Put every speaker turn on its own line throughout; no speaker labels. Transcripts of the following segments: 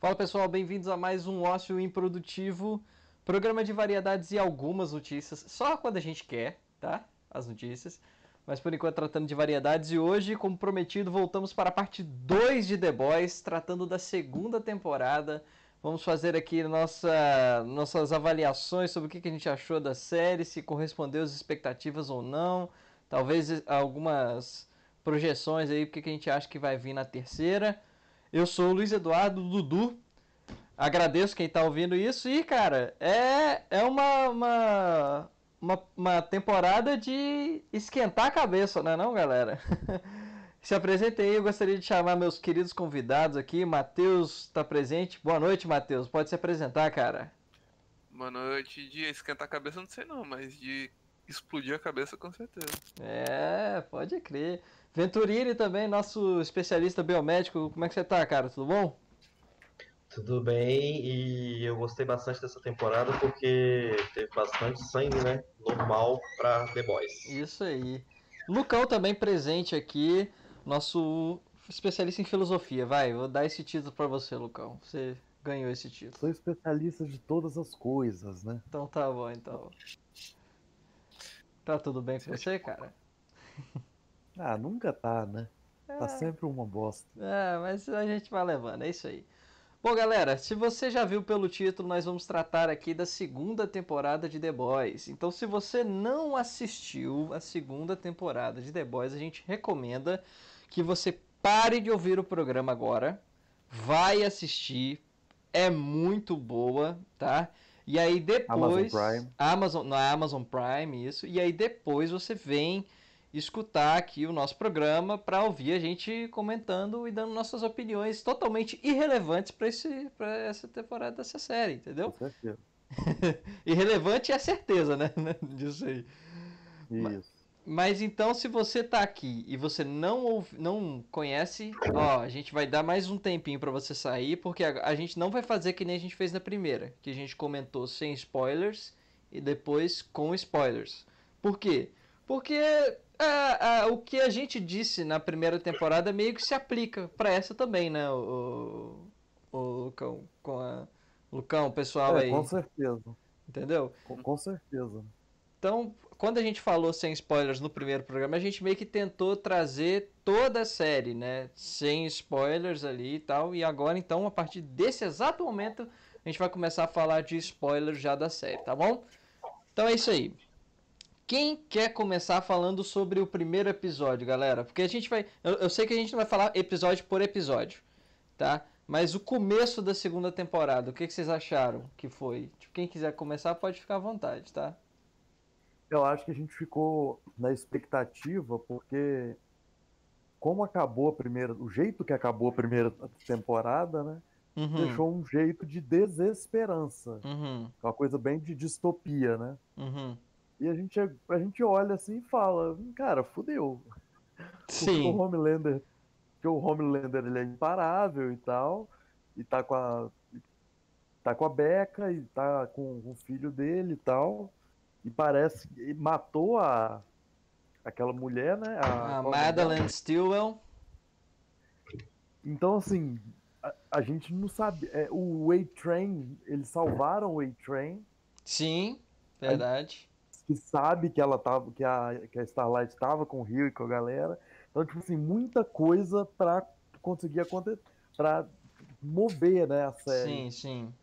Fala pessoal, bem-vindos a mais um Ócio Improdutivo, programa de variedades e algumas notícias, só quando a gente quer, tá? As notícias. Mas por enquanto tratando de variedades e hoje, como prometido, voltamos para a parte 2 de The Boys, tratando da segunda temporada. Vamos fazer aqui nossa, nossas avaliações sobre o que a gente achou da série, se correspondeu às expectativas ou não. Talvez algumas projeções aí, o que a gente acha que vai vir na terceira. Eu sou o Luiz Eduardo Dudu. Agradeço quem está ouvindo isso. E, cara, é, é uma, uma, uma, uma temporada de esquentar a cabeça, não é não, galera? Se apresentei, eu gostaria de chamar meus queridos convidados aqui. Matheus está presente. Boa noite, Matheus. Pode se apresentar, cara.
Boa noite. De esquentar a cabeça, não sei não, mas de explodir a cabeça, com certeza.
É, pode crer. Venturini também, nosso especialista biomédico. Como é que você tá, cara? Tudo bom?
Tudo bem, e eu gostei bastante dessa temporada porque teve bastante sangue, né? Normal pra The Boys.
Isso aí. Lucão também presente aqui, nosso especialista em filosofia. Vai, vou dar esse título para você, Lucão. Você ganhou esse título.
Sou especialista de todas as coisas, né?
Então tá bom, então. Tá tudo bem com você, cara?
Ah, nunca tá, né? Tá é. Tá sempre uma bosta.
É, mas a gente vai levando, é isso aí. Bom, galera, se você já viu pelo título, nós vamos tratar aqui da segunda temporada de The Boys. Então, se você não assistiu a segunda temporada de The Boys, a gente recomenda que você pare de ouvir o programa agora, vai assistir, é muito boa, tá? E aí depois
Amazon Prime,
Amazon, na Amazon Prime isso. E aí depois você vem escutar aqui o nosso programa para ouvir a gente comentando e dando nossas opiniões totalmente irrelevantes para essa temporada dessa série, entendeu?
Com certeza.
Irrelevante é a certeza, né? Disso aí.
Isso.
Mas então, se você tá aqui e você não ouve, não conhece, ó, a gente vai dar mais um tempinho para você sair, porque a, a, gente não vai fazer que nem a gente fez na primeira, que a gente comentou sem spoilers e depois com spoilers. Por quê? Porque é, é, o que a gente disse na primeira temporada meio que se aplica para essa também, né? O, o, o Lucão, com a, Lucão, o pessoal
é,
aí.
Com certeza.
Entendeu?
Com, com, certeza.
Então, quando a gente falou sem spoilers no primeiro programa, a gente meio que tentou trazer toda a série, né? Sem spoilers ali e tal. E agora, então, a partir desse exato momento, a gente vai começar a falar de spoilers já da série, tá bom? Então é isso aí. Quem quer começar falando sobre o primeiro episódio, galera? Porque a gente vai. Eu, eu, sei que a gente não vai falar episódio por episódio, tá? Mas o começo da segunda temporada, o que, que vocês acharam que foi? Tipo, quem quiser começar pode ficar à vontade, tá?
Eu acho que a gente ficou na expectativa, porque como acabou a primeira. O jeito que acabou a primeira temporada, né? Uhum. Deixou um jeito de desesperança.
Uhum.
Uma coisa bem de distopia, né?
Uhum.
E a gente, a gente olha assim e fala, cara, fudeu.
Sim.
o Homelander, que o Homelander ele é imparável e tal, e tá com a tá com a Becca e tá com, com o filho dele e tal, e parece que matou a aquela mulher, né?
A, a Madeleine Stillwell.
Então, assim, a, a gente não sabe. É, o A-Train, eles salvaram o A-Train.
Sim, verdade
que sabe que ela tava, que a, que a Starlight estava com o Rio e com a galera. Então, tipo assim, muita coisa para conseguir acontecer, para mover, né, a série.
Sim, sim.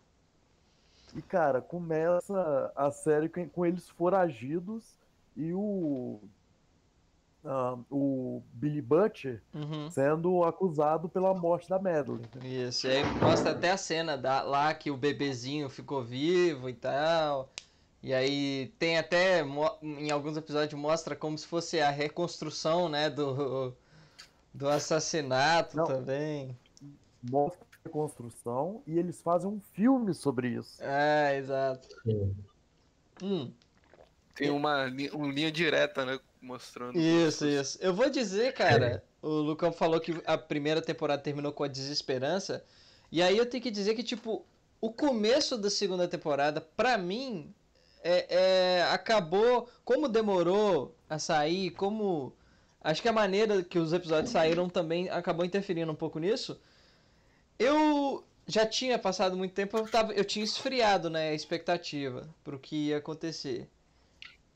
E, cara, começa a série com, eles foragidos e o. Uh, o Billy Butcher
uhum.
sendo acusado pela morte da Madeline.
Isso, aí mostra até a cena da, lá que o bebezinho ficou vivo e tal. E aí tem até em alguns episódios mostra como se fosse a reconstrução, né, do do assassinato Não, também.
Mostra reconstrução e eles fazem um filme sobre isso.
É, exato. Hum.
Tem uma, uma linha direta, né, mostrando.
Isso, isso. Eu vou dizer, cara, o Lucão falou que a primeira temporada terminou com a desesperança, e aí eu tenho que dizer que tipo o começo da segunda temporada, para mim, é, é, acabou, como demorou a sair, como acho que a maneira que os episódios saíram também acabou interferindo um pouco nisso. Eu já tinha passado muito tempo, eu, tava, eu tinha esfriado, né, a expectativa pro que ia acontecer.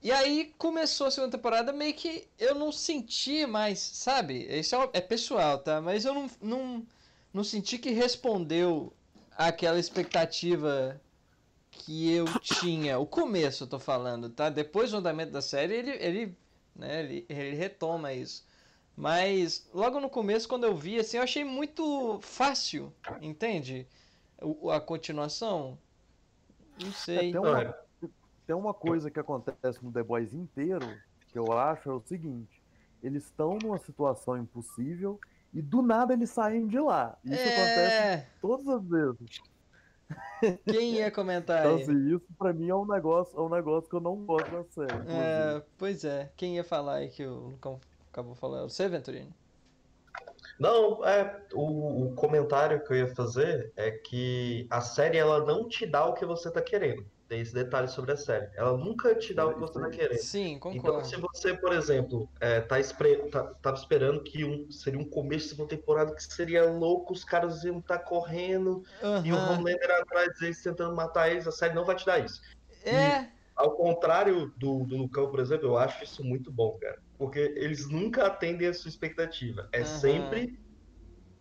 E aí começou a segunda temporada, meio que eu não senti mais, sabe? Isso é, é pessoal, tá? Mas eu não, não, não senti que respondeu àquela expectativa que eu tinha. O começo, eu tô falando, tá? Depois do andamento da série, ele, ele, né, ele, ele retoma isso. Mas logo no começo, quando eu vi, assim, eu achei muito fácil, entende? O, a continuação. Não
É,
sei.
tem,
Não,
uma,
é-
tem uma coisa que acontece no The Boys inteiro, que eu acho, é o seguinte: eles estão numa situação impossível e do nada eles saem de lá. Isso acontece
é,
todas as vezes.
quem ia comentar
Então,
aí?
assim, isso pra mim é um negócio, é um negócio que eu não gosto da série.
É, pois é, quem ia falar aí que o Lucão acabou falando? Você, Venturini?
Não, é, o, o comentário que eu ia fazer é que a série ela não te dá o que você tá querendo. Tem esse detalhe sobre a série. Ela nunca te dá o que você tá querendo.
Sim,
Então,
concordo.
se você, por exemplo, é, tá, tá- esperando que um, seria um começo de uma temporada que seria louco, os caras iam estar correndo e o. Homelander atrás deles tentando matar eles, a série não vai te dar isso.
É,
Ao contrário do, do Lucão, por exemplo, eu acho isso muito bom, cara. Porque eles nunca atendem a sua expectativa. É
Aham.
sempre.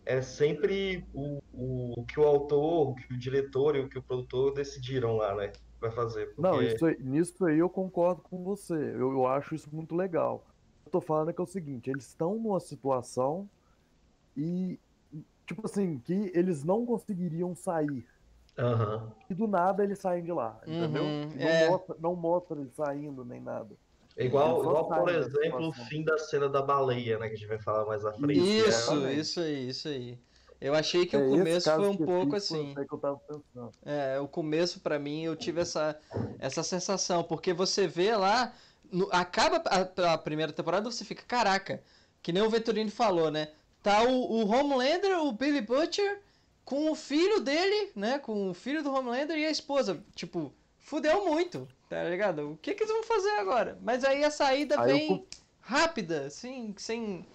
É sempre o, o, o que o autor, o que o diretor e o que o produtor decidiram lá, né? Vai fazer.
Não,
Porque-
isso aí- nisso aí eu concordo com você. Eu, eu acho isso muito legal. Eu tô falando que é o seguinte, eles estão numa situação e, tipo assim, que eles não conseguiriam sair.
Aham.
E do nada eles saem de lá, entendeu?
Uhum,
não,
é.
mostra, não mostra eles saindo nem nada.
É igual, igual, por exemplo, o fim da cena da baleia, né? Que a gente vai falar mais à frente.
isso,
exatamente.
isso aí, isso aí. Eu achei que
É,
o começo foi um pouco assim.
É que eu tava pensando.
É, o começo pra mim eu tive essa, essa sensação, porque você vê lá, no- acaba a, a primeira temporada você fica, caraca, que nem o Venturini falou, né? Tá o, o Homelander, o Billy Butcher, com o filho dele, né? Com o filho do Homelander e a esposa. Tipo, fudeu muito, tá ligado? O que que eles vão fazer agora? Mas aí a saída
Aí eu
vem rápida, assim, sem.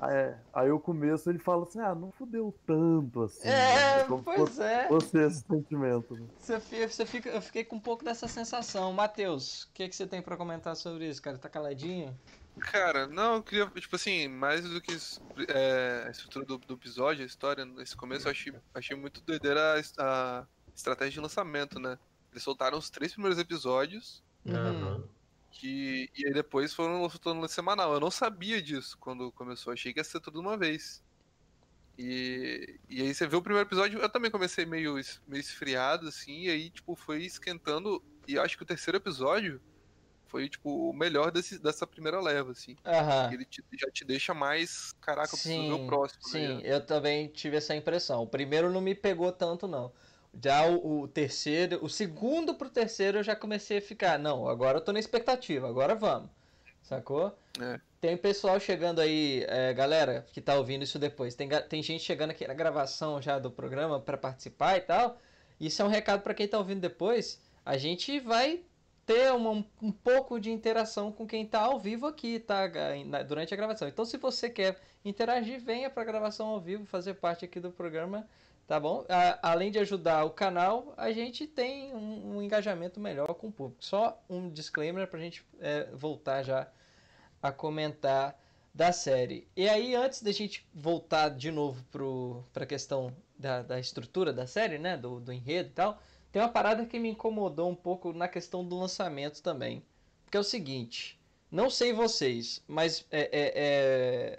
Ah, é. Aí o começo ele fala assim, ah, não fudeu tanto assim.
É,
né? Como
pois é.
fosse esse sentimento. né?
Você, você fica, eu fiquei com um pouco dessa sensação. Matheus, o que, que você tem pra comentar sobre isso, cara? Tá caladinho?
Cara, não, eu queria, tipo assim, mais do que é, a estrutura do, do episódio, a história, nesse começo, eu achei, achei muito doideira a, a estratégia de lançamento, né? Eles soltaram os três primeiros episódios
Uhum.
Aham.
que, e aí depois foram soltando no semanal. Eu não sabia disso quando começou, achei que ia ser tudo de uma vez. E, e aí você vê o primeiro episódio, eu também comecei meio, meio esfriado, assim, e aí, tipo, foi esquentando. E acho que o terceiro episódio foi, tipo, o melhor desse, dessa primeira leva, assim.
Aham.
Ele te- já te deixa mais. Caraca, eu preciso ver
Sim,
o próximo.
sim,
né?
eu também tive essa impressão. O primeiro não me pegou tanto, não. Já o, o terceiro, o segundo pro terceiro eu já comecei a ficar, não, agora eu tô na expectativa, agora vamos. Sacou?
É.
Tem pessoal chegando aí, é, galera, que tá ouvindo isso depois. Tem, tem gente chegando aqui na gravação já do programa pra participar e tal. Isso é um recado pra quem tá ouvindo depois. A gente vai ter uma- um pouco de interação com quem tá ao vivo aqui, tá? na- Durante a gravação. Então, se você quer interagir, venha pra gravação ao vivo, fazer parte aqui do programa, tá bom? A- além de ajudar o canal, a gente tem um, um engajamento melhor com o público. Só um disclaimer pra gente é, voltar já a comentar da série. E aí, antes da gente voltar de novo para a questão da, da estrutura da série, né? Do, do enredo e tal, tem uma parada que me incomodou um pouco na questão do lançamento também. Porque é o seguinte, não sei vocês, mas é, é- é-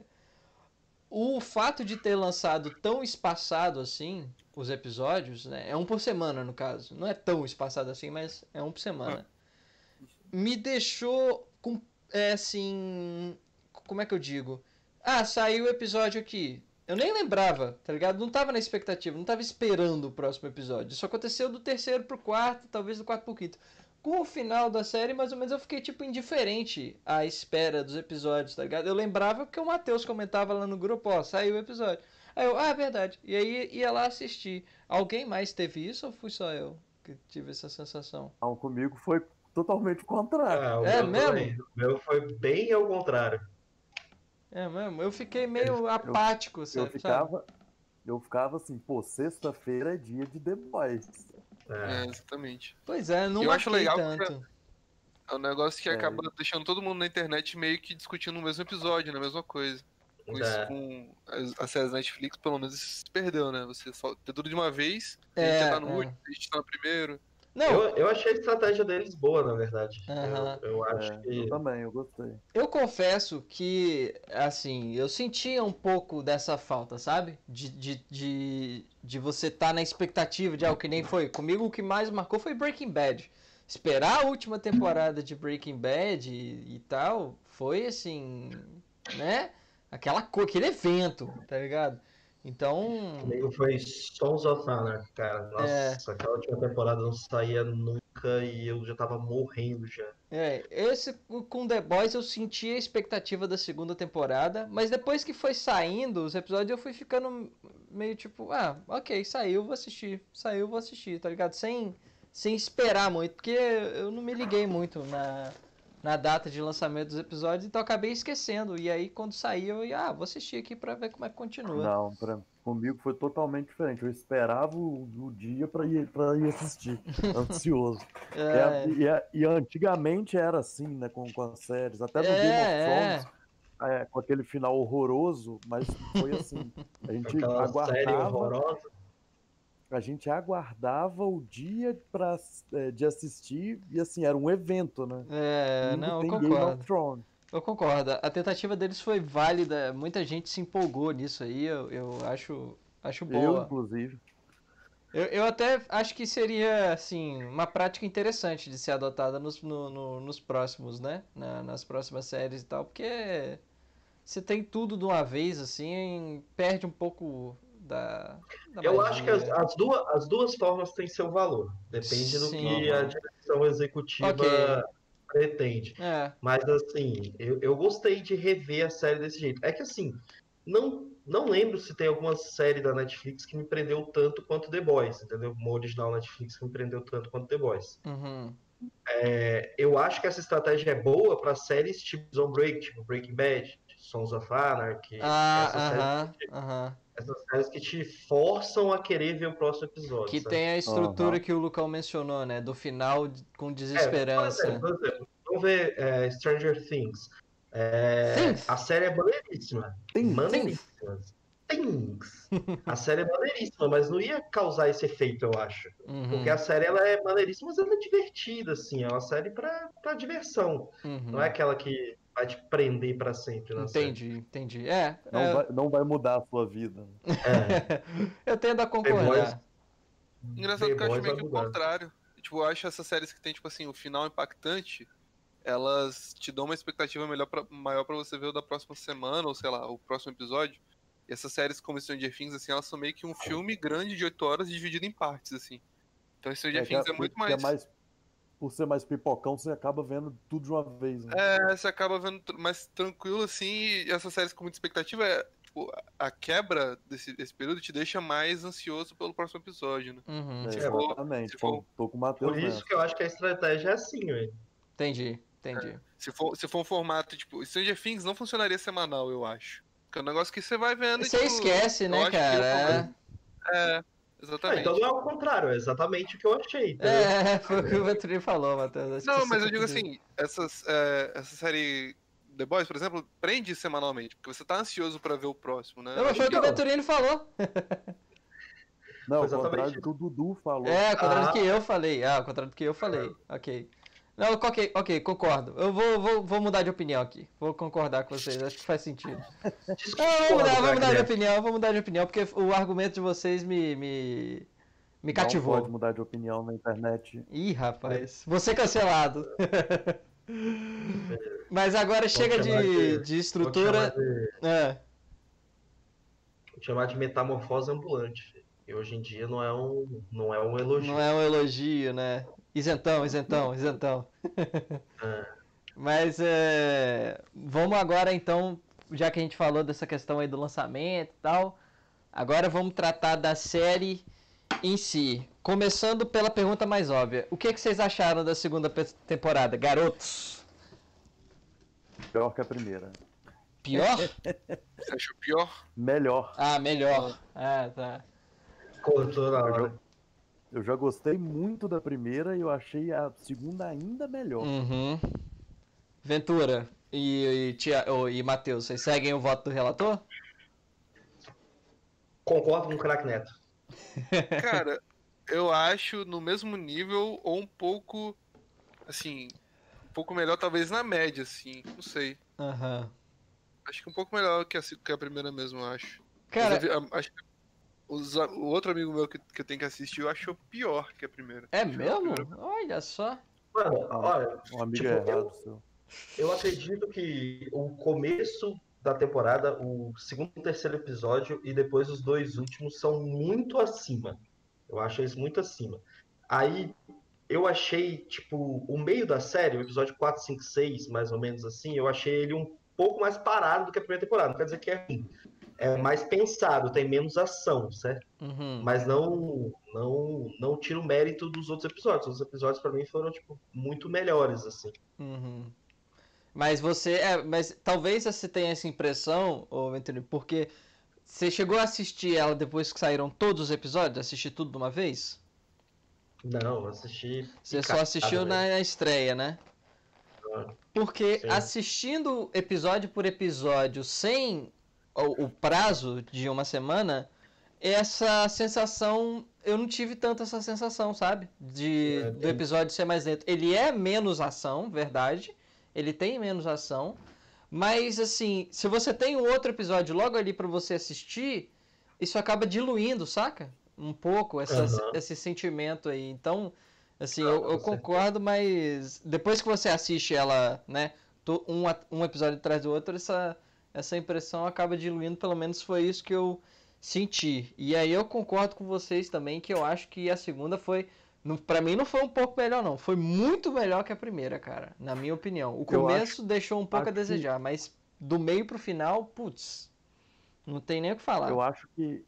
o fato de ter lançado tão espaçado assim os episódios, né? É um por semana no caso. Não é tão espaçado assim, mas é um por semana. Me deixou com é assim. Como é que eu digo? Ah, saiu o episódio aqui. Eu nem lembrava, tá ligado? Não tava na expectativa, não tava esperando o próximo episódio. Isso aconteceu do terceiro pro quarto, talvez do quarto pro quinto. Com o final da série, mais ou menos, eu fiquei, tipo, indiferente à espera dos episódios, tá ligado? Eu lembrava porque o Matheus comentava lá no grupo, ó, saiu o episódio. Aí eu, ah, é verdade. E aí ia lá assistir. Alguém mais teve isso ou fui só eu que tive essa sensação?
Não, comigo foi totalmente o contrário.
Ah, o
É
meu
mesmo?
também. O meu foi bem ao contrário.
É mesmo? Eu fiquei meio apático,
Eu
sabe? sabe?
ficava, eu ficava assim, pô, sexta-feira é dia de The Boys.
É,
É.
exatamente.
Pois é, não
Eu acho legal
tanto.
É um negócio que
É.
acaba deixando todo mundo na internet meio que discutindo o mesmo episódio, né? A mesma coisa. Com, isso,
É.
com as, as séries Netflix, pelo menos isso se perdeu, né? Você só ter tudo de uma vez, a
É,
gente já tá no
é.
último, a gente tá no primeiro.
Não,
Eu, eu achei a estratégia deles boa, na verdade.
Aham.
Eu, eu acho
É,
que.
eu também, eu gostei.
Eu confesso que, assim, eu sentia um pouco dessa falta, sabe? De, de, de, de você estar na expectativa de algo que nem foi. Comigo o que mais marcou foi Breaking Bad. Esperar a última temporada de Breaking Bad e, e tal foi, assim, né? Aquela aquele evento, tá ligado? Então,
Comigo foi Sons of Anarchy, cara. Nossa,
É.
aquela última temporada não saía nunca e eu já tava morrendo já.
É, esse com The Boys eu senti a expectativa da segunda temporada, mas depois que foi saindo os episódios eu fui ficando meio tipo, ah, ok, saiu, vou assistir, saiu, vou assistir, tá ligado? Sem, sem esperar muito, porque eu não me liguei muito na, na data de lançamento dos episódios, então eu acabei esquecendo. E aí quando saiu, eu ia, ah, vou assistir aqui pra ver como é que continua.
Não, pra, comigo foi totalmente diferente. Eu esperava o, o dia pra ir, pra ir assistir, ansioso.
É,
É, e, é- e antigamente era assim, né, com, com as séries. Até no
É,
Game
é.
of Thrones, é, com aquele final horroroso, mas foi assim. A gente
Aquela série
aguardava,
horrorosa.
A gente aguardava o dia pra, é, de assistir e assim, era um evento, né?
é, não, eu concordo. Eu concordo. A tentativa deles foi válida. Muita gente se empolgou nisso aí. Eu, eu acho, acho
Eu,
boa.
inclusive.
Eu, eu até acho que seria, assim, uma prática interessante de ser adotada nos, no- no- nos próximos, né? Na- nas próximas séries e tal. Porque você tem tudo de uma vez, assim, perde um pouco da, da
Eu acho que as,
magia.
as duas, as duas formas têm seu valor. Depende do
Sim.
que a direção executiva
Ok.
pretende.
É,
Mas assim, eu, eu gostei de rever a série desse jeito. É que assim, não, não lembro se tem alguma série da Netflix que me prendeu tanto quanto The Boys, entendeu? Uma original Netflix que me prendeu tanto quanto The Boys.
uhum,
É, eu acho que essa estratégia é boa para séries tipo Zone Break, tipo Breaking Bad, Sons of Anarchy,
Ah,
essas, séries,
aham, aham.
essas séries que te forçam a querer ver o próximo episódio.
Que
sabe?
tem a estrutura que o Lucão mencionou, né? Do final com
É, por
desesperança.
exemplo, por exemplo, vamos ver é, Stranger Things. É,
Things.
a série é maneiríssima. Maneiríssima. Things. A série é maneiríssima, mas não ia causar esse efeito, eu acho.
Uhum,
Porque a série ela é maneiríssima, mas ela é divertida, assim. É uma série pra, pra diversão.
uhum.
Não é aquela que vai te prender pra sempre na série.
Entendi, entendi. É,
Não,
é,
vai, não vai mudar a sua vida.
É.
eu tendo a
Boys-
concordar.
Engraçado
The
que eu acho
Boys
meio que o contrário. Tipo, eu acho essas séries que tem, tipo assim, o final impactante, elas te dão uma expectativa melhor pra, maior pra você ver o da próxima semana, ou sei lá, o próximo episódio. E essas séries como Stranger Things, assim, elas são meio que um filme grande de 8 horas dividido em partes, assim. Então Stranger
É,
Things é
que-
muito
que é
mais...
Por ser mais pipocão, você acaba vendo tudo de uma vez. Né?
É, você acaba vendo mais tranquilo, assim, e essas séries com muita expectativa, é, tipo, a- quebra desse, desse período te deixa mais ansioso pelo próximo episódio, né?
Uhum,
É,
se for-
exatamente.
se
Tô,
for-
tô com o Matheus
Por isso que eu acho que a estratégia é assim, velho.
entendi, entendi.
Se for, se for um formato, tipo, Stranger Things não funcionaria semanal, eu acho. Porque é um negócio que você vai vendo e,
Você
tipo,
esquece, né, cara?
eu- É,
Ah,
exatamente.
então não é o contrário, é exatamente o que eu achei. entendeu?
É, foi o que o Venturini falou, Matheus.
Não, mas eu digo assim, essas, é, essa série The Boys, por exemplo, prende semanalmente, porque você tá ansioso pra ver o próximo, né?
Não, mas foi o que o
Então.
Venturini falou.
Não, ao
Exatamente.
contrário do que o Dudu falou.
É, ao contrário do
Ah.
que eu falei. Ah, ao contrário do que eu falei. Ok. Não, ok, ok, concordo. Eu vou, vou, vou mudar de opinião aqui. Vou concordar com vocês, acho que faz sentido. Não, vou mudar, vou mudar de opinião, vou mudar de opinião, porque o argumento de vocês me, me, me
Não
cativou.
pode mudar de opinião na internet.
Ih, rapaz, vou ser cancelado. Mas agora chega
chamar
de,
de-
de
Vou
estrutura.
chamar de,
É,
vou chamar de metamorfose ambulante. E hoje em dia não é um, não é um elogio.
não é um elogio, né? Isentão, isentão, isentão.
É.
Mas é, vamos agora então, já que a gente falou dessa questão aí do lançamento e tal, agora vamos tratar da série em si. Começando pela pergunta mais óbvia. O que, que vocês acharam da segunda temporada, garotos?
Pior que a primeira.
Pior?
Você achou pior?
Melhor.
Ah, melhor. Ah, tá.
Cortou na hora.
Eu já gostei muito da primeira e eu achei a segunda ainda melhor.
Uhum. Ventura e, e, Tia, oh, e Matheus, vocês seguem o voto do relator?
Concordo com o Crack Neto.
Cara, eu acho no mesmo nível ou um pouco, assim, um pouco melhor talvez na média, assim, não sei.
Aham.
Acho que um pouco melhor que a, que a primeira mesmo, eu acho.
Cara,
eu vi- a- acho que os- o outro amigo meu que, que eu tenho que assistir, eu achou pior que a primeira.
é
a
mesmo?
primeira-
Olha só.
Mano,
Ah.
olha,
Um amigo
Tipo,
errado
eu- eu acredito que o começo da temporada, o segundo e terceiro episódio e depois os dois últimos são muito acima. Eu acho eles muito acima. Aí eu achei, tipo, o meio da série, o episódio 4, 5, 6, mais ou menos assim, eu achei ele um pouco mais parado do que a primeira temporada. Não quer dizer que é ruim. É mais pensado, tem menos ação, certo?
Uhum.
Mas não, não, não tira o mérito dos outros episódios. Os episódios pra mim foram tipo muito melhores assim.
Uhum. Mas você. É, mas talvez você tenha essa impressão, ô Venturini, porque você chegou a assistir ela depois que saíram todos os episódios? Assistir tudo de uma vez?
Não, assisti.
Você só assistiu na, na estreia, né?
Ah,
Porque
Sim.
assistindo episódio por episódio sem o, o prazo de uma semana, essa sensação. Eu não tive tanto essa sensação, sabe? De,
É,
do
tem-
episódio ser mais lento. Ele é menos ação, verdade. Ele tem menos ação. Mas, assim, se você tem um outro episódio logo ali pra você assistir, isso acaba diluindo, saca? Um pouco essa-
Aham.
esse sentimento aí. Então, assim, eu, eu
certeza.
concordo, mas depois que você assiste ela, né, um, um episódio atrás do outro, essa, essa impressão acaba diluindo. Pelo menos foi isso que eu senti. E aí eu concordo com vocês também que eu acho que a segunda foi. Pra mim não foi um pouco melhor, não. Foi muito melhor que a primeira, cara. Na minha opinião. O começo deixou um pouco a
acho que-
desejar, mas do meio pro final, putz. Não tem nem o que falar.
Eu acho que,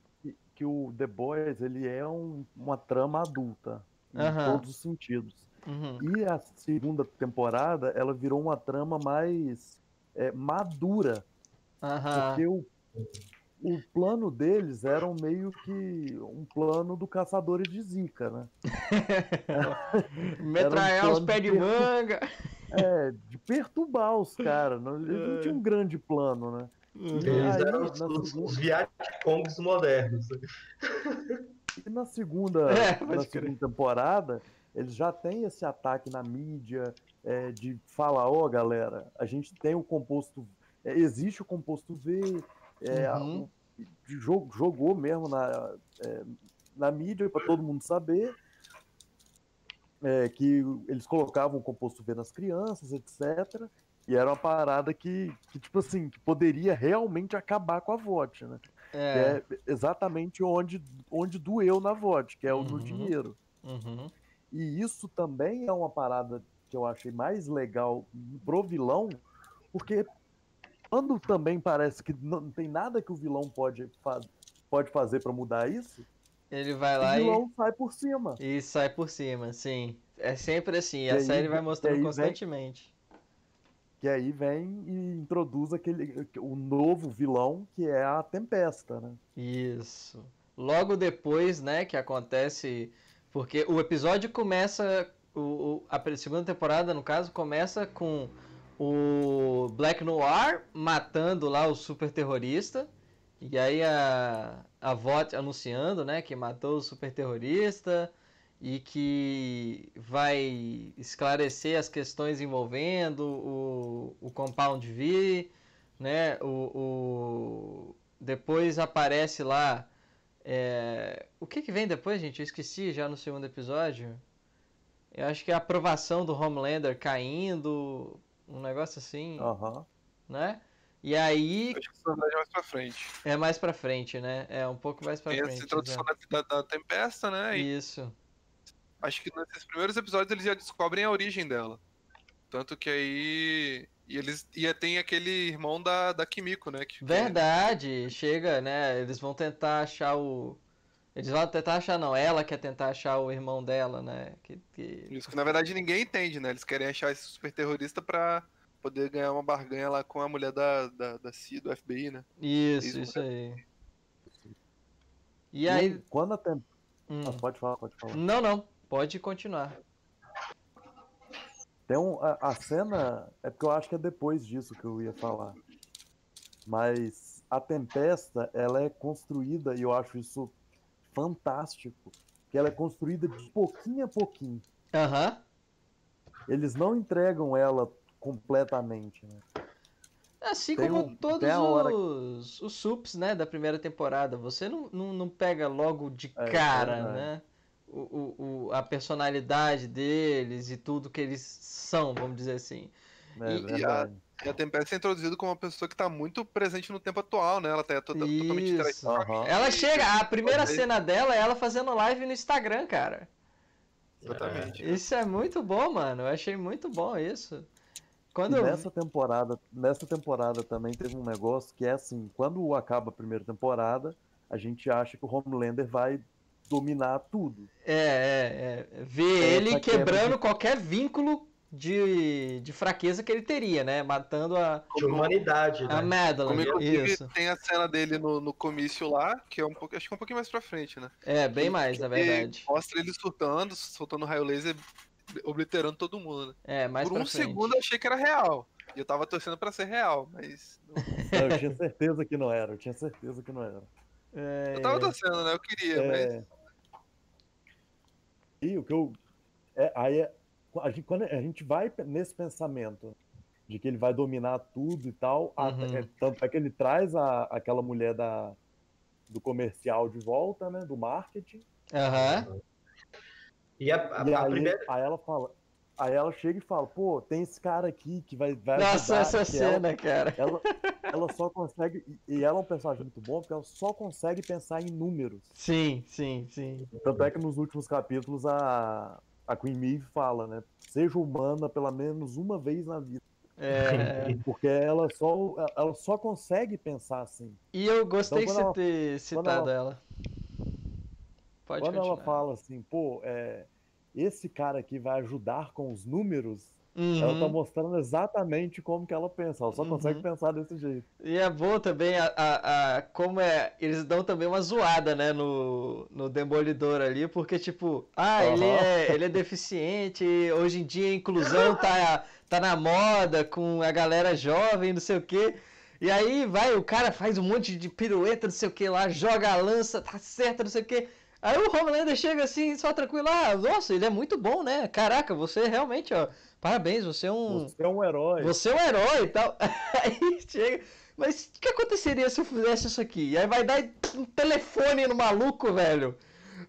que, o The Boys ele é um- uma trama adulta em todos os sentidos.
Uhum.
E a segunda temporada ela virou uma trama mais é, madura. Porque o, o plano deles era um meio que um plano do caçadores de zica, né?
Metralhar os
plano
pés de
de-
manga.
É, de perturbar os caras. Não, eles não tinham um grande plano, né?
Eles
aí,
eram os,
na
os,
segunda-
os Vietcongs modernos.
E na segunda,
É,
na segunda temporada, eles já têm esse ataque na mídia é, de falar, ó, galera, a gente tem o composto, é, existe o composto V, é, a-
Uhum.
o- jo- jogou mesmo na, é, na mídia para todo mundo saber é, que eles colocavam o composto V nas crianças, etc. E era uma parada que, que tipo assim, que poderia realmente acabar com a VOT, né?
É.
é exatamente onde, onde doeu na VOD, que é o
Uhum.
dinheiro.
Uhum.
E isso também é uma parada que eu achei mais legal pro vilão, porque quando também parece que não tem nada que o vilão pode, pode fazer para mudar isso,
Ele vai
o
lá e,
vilão sai por cima.
e sai por cima, sim. É sempre assim. E
E
a
aí
série vai mostrando
e aí vem-
constantemente.
Que aí vem e introduz aquele o novo vilão que é a Tempesta, né?
Isso. Logo depois, né, que acontece. Porque o episódio começa. O, o- a segunda temporada, no caso, começa com o Black Noir matando lá o super terrorista. E aí a, a VOT anunciando, né, que matou o super terrorista e que vai esclarecer as questões envolvendo o, o Compound V, né, o, o- depois aparece lá é, o que que vem depois, gente? Eu esqueci já no segundo episódio. Eu acho que é a aprovação do Homelander caindo, um negócio assim,
Aham.
né? E aí
Acho que vai mais pra frente.
é mais pra frente, né? É um pouco mais pra
Tem
frente.
essa introdução da, da, da Tempesta, né? E
Isso.
acho que nesses primeiros episódios eles já descobrem a origem dela. Tanto que aí. E eles e tem aquele irmão da, da Kimiko, né? Que,
Verdade, chega, né? Eles vão tentar achar o. Eles vão tentar achar, não, ela quer tentar achar o irmão dela, né? Que, que...
Isso que na verdade ninguém entende, né? Eles querem achar esse super terrorista pra, poder ganhar uma barganha lá com a mulher da, da, da CIA, do FBI, né?
Isso,
Isso,
aí. E
E
aí.
quando a tem...
hum.
Ah, pode falar, pode falar.
Não, não. Pode continuar.
Tem um, a, a cena, é porque eu acho que é depois disso que eu ia falar. Mas a Tempesta, ela é construída, e eu acho isso fantástico, que ela é construída de pouquinho a pouquinho.
Aham.
Eles não entregam ela completamente, né?
Assim
Tem
como
um-
todos os, os sups, né, da primeira temporada. Você não, não, não pega logo de
É,
cara,
verdade.
né? O, o, o- a personalidade deles e tudo que eles são, vamos dizer assim.
É
E- e a-.
E a Tempesta é introduzida como uma pessoa que tá muito presente no tempo atual, né? Ela tá to- totalmente.
Aham.
Ela chega, a primeira cena dela é ela fazendo live no Instagram, cara.
Exatamente.
Isso é muito bom, mano. Eu achei muito bom isso. Quando eu...
nessa temporada, nessa temporada também teve um negócio que é assim, quando acaba a primeira temporada, a gente acha que o Homelander vai dominar tudo.
É, é, é. Ver ele
quebra
quebrando
de-
qualquer vínculo de, de fraqueza que ele teria, né? Matando a,
De humanidade,
a
né?
Como
Madeline.
inclusive
Isso.
tem a cena dele no, no comício lá, que é um pouco, acho que é um pouquinho mais pra frente, né?
É, bem mais, na verdade.
Mostra ele surtando, soltando raio laser, obliterando todo mundo, né?
É, mais
Por
pra
um
frente.
segundo eu achei que era real. E eu tava torcendo pra ser real, mas. não-
Não, eu tinha certeza que não era, eu tinha certeza que não era.
É,
Eu tava torcendo, né? Eu queria, mas.
É... E o que eu. É, aí é- a gente, quando a gente vai nesse pensamento de que ele vai dominar tudo e tal,
Uhum.
é, tanto é que ele traz a, aquela mulher da, do comercial de volta, né? Do marketing.
Aham.
E a, a-
e
a
aí,
primeira.
aí ela fala. Aí ela chega e fala, pô, tem esse cara aqui que vai, vai
Nossa,
ajudar",
essa
que ela-
cena, cara.
Ela, ela só consegue. E ela é um personagem muito bom porque ela só consegue pensar em números.
Sim, sim, sim.
Tanto é que nos últimos capítulos a, a Queen Maeve fala, né? Seja humana pelo menos uma vez na vida.
É,
Porque ela só, ela só consegue pensar assim.
e eu gostei
Então,
de você ter citado ela. Pode
Quando
continuar.
ela fala assim, pô, é, esse cara aqui vai ajudar com os números,
Uhum.
ela tá mostrando exatamente como que ela pensa. Ela só
Uhum.
consegue pensar desse jeito.
E é bom também a, a, a- como é. Eles dão também uma zoada, né, no, no Demolidor ali, porque, tipo, ah, ele,
Aham.
é, ele é deficiente, hoje em dia a inclusão tá, tá na moda com a galera jovem, não sei o quê. E aí vai, o cara faz um monte de pirueta, não sei o que lá, joga a lança, tá certo, não sei o que. Aí o Homelander chega assim, só tranquilo, ah, nossa, ele é muito bom, né? Caraca, você realmente, ó, parabéns, você é um.
Você é um herói.
Você é um herói e tal. Aí chega. Mas o que aconteceria se eu fizesse isso aqui? E aí vai dar um telefone no maluco, velho.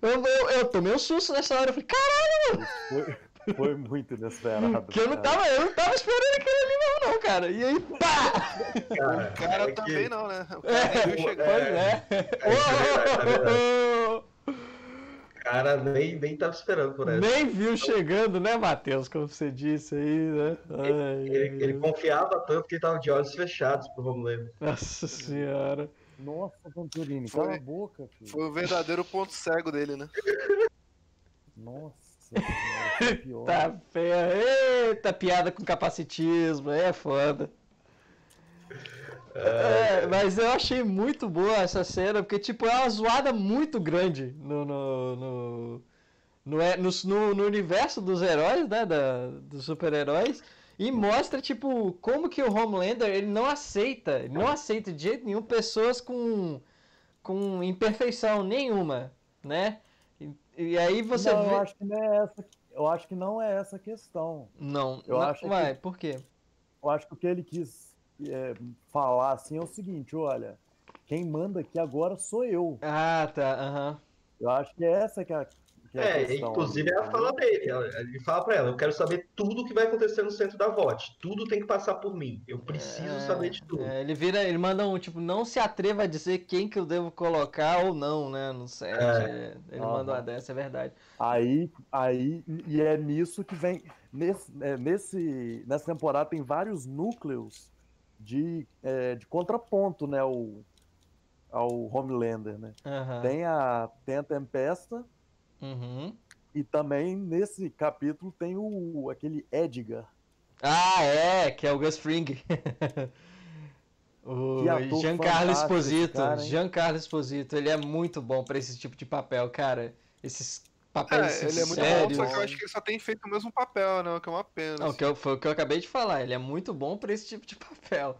Eu, eu, eu tomei um susto nessa hora. Eu falei, caralho,
Foi, foi muito inesperado.
que eu não tava, eu não tava esperando aquilo ali mesmo, não, cara. E aí, pá!
Cara,
O cara
é que-
também não, né? O cara
É,
viu chegar.
pois é. Ô, ô, ô, ô.
O cara nem, nem tava esperando por essa.
Nem viu chegando, né, Matheus? Como você disse aí, né? Ai,
Ele, ele confiava tanto que ele tava de olhos fechados pro Homelander.
Nossa senhora.
Nossa, Venturini,
Foi.
cala a boca, filho.
Foi o verdadeiro ponto cego dele, né?
Nossa, senhora, foi pior.
Tá ferro. Eita, piada com capacitismo, é foda. É, mas eu achei muito boa essa cena, porque tipo, é uma zoada muito grande no, no, no, no, é- no, no- no universo dos heróis, né? Da, dos super-heróis. E mostra, tipo, como que o Homelander, ele não aceita, ele não aceita de jeito nenhum pessoas com, com imperfeição nenhuma, né? E, e aí você
não,
vê...
eu acho que não é essa. Eu acho que não é essa a questão.
Não,
Eu
não,
acho que-
vai, por quê?
Eu acho que o que ele quis é, falar assim é o seguinte, olha, quem manda aqui agora sou eu.
Ah, tá, aham.
Eu acho que é essa que é a, que é a
É,
questão.
inclusive é a fala dele. Ele fala pra ela: eu quero saber tudo o que vai acontecer no centro da VOT. Tudo tem que passar por mim. Eu preciso
É,
saber de tudo.
é, ele vira, ele manda um tipo, não se atreva a dizer quem que eu devo colocar ou não, né, no set. É, ele
Aham.
manda uma dessa, é verdade.
Aí, aí, e é nisso que vem. Nesse, é, nesse, nessa temporada tem vários núcleos de, é, de contraponto, né, ao, ao Homelander, né?
Aham.
Tem a, tem a Tempesta
Uhum.
e também nesse capítulo tem o aquele Edgar,
Ah, é, que é o Gus Fring. o Giancarlo Esposito.
cara?
Giancarlo Esposito, ele é muito bom pra esse tipo de papel, cara. Esses papéis
É, ele é muito
sérios.
bom, só que eu acho que ele só tem feito o mesmo papel, né? O que é uma pena.
Não,
assim.
que eu- foi o que eu acabei de falar, ele é muito bom pra esse tipo de papel.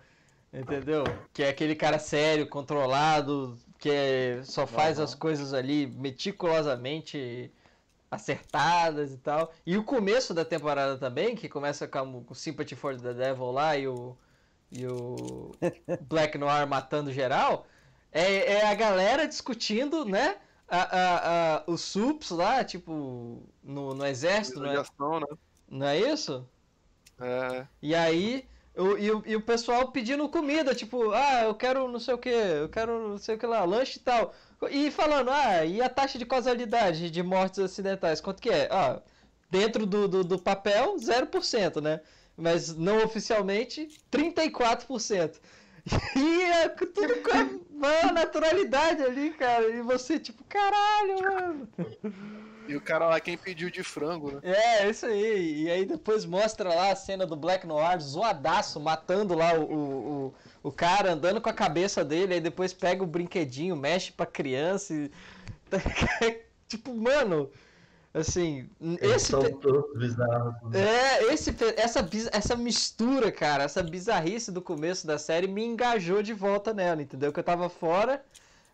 Entendeu? Que é aquele cara sério, controlado, que é- só faz as coisas ali meticulosamente acertadas e tal. E o começo da temporada também, que começa com o Sympathy for the Devil lá e o, e o Black Noir matando geral, é, é a galera discutindo, né? A, a, a, os sups lá, tipo, no, no exército, não é,
né?
não é isso?
É.
E aí, o, e, o, e o pessoal pedindo comida, tipo, ah, eu quero não sei o que, eu quero não sei o que lá, lanche e tal. E falando, ah, e a taxa de causalidade de mortes acidentais, quanto que é? Ah, dentro do, do, do papel, 0%, né? Mas não oficialmente, 34%. E é tudo com a maior naturalidade ali, cara. E você, tipo, caralho, mano.
E o cara lá, quem pediu de frango, né?
É, isso aí. E aí depois mostra lá a cena do Black Noir zoadaço, matando lá o, o, o, o cara, andando com a cabeça dele, aí depois pega o brinquedinho, mexe pra criança e... tipo, mano, assim,
Eles
esse...
são
pe-
todos bizarros. né?
É, esse, essa, essa mistura, cara, essa bizarrice do começo da série me engajou de volta nela, entendeu? Que eu tava fora,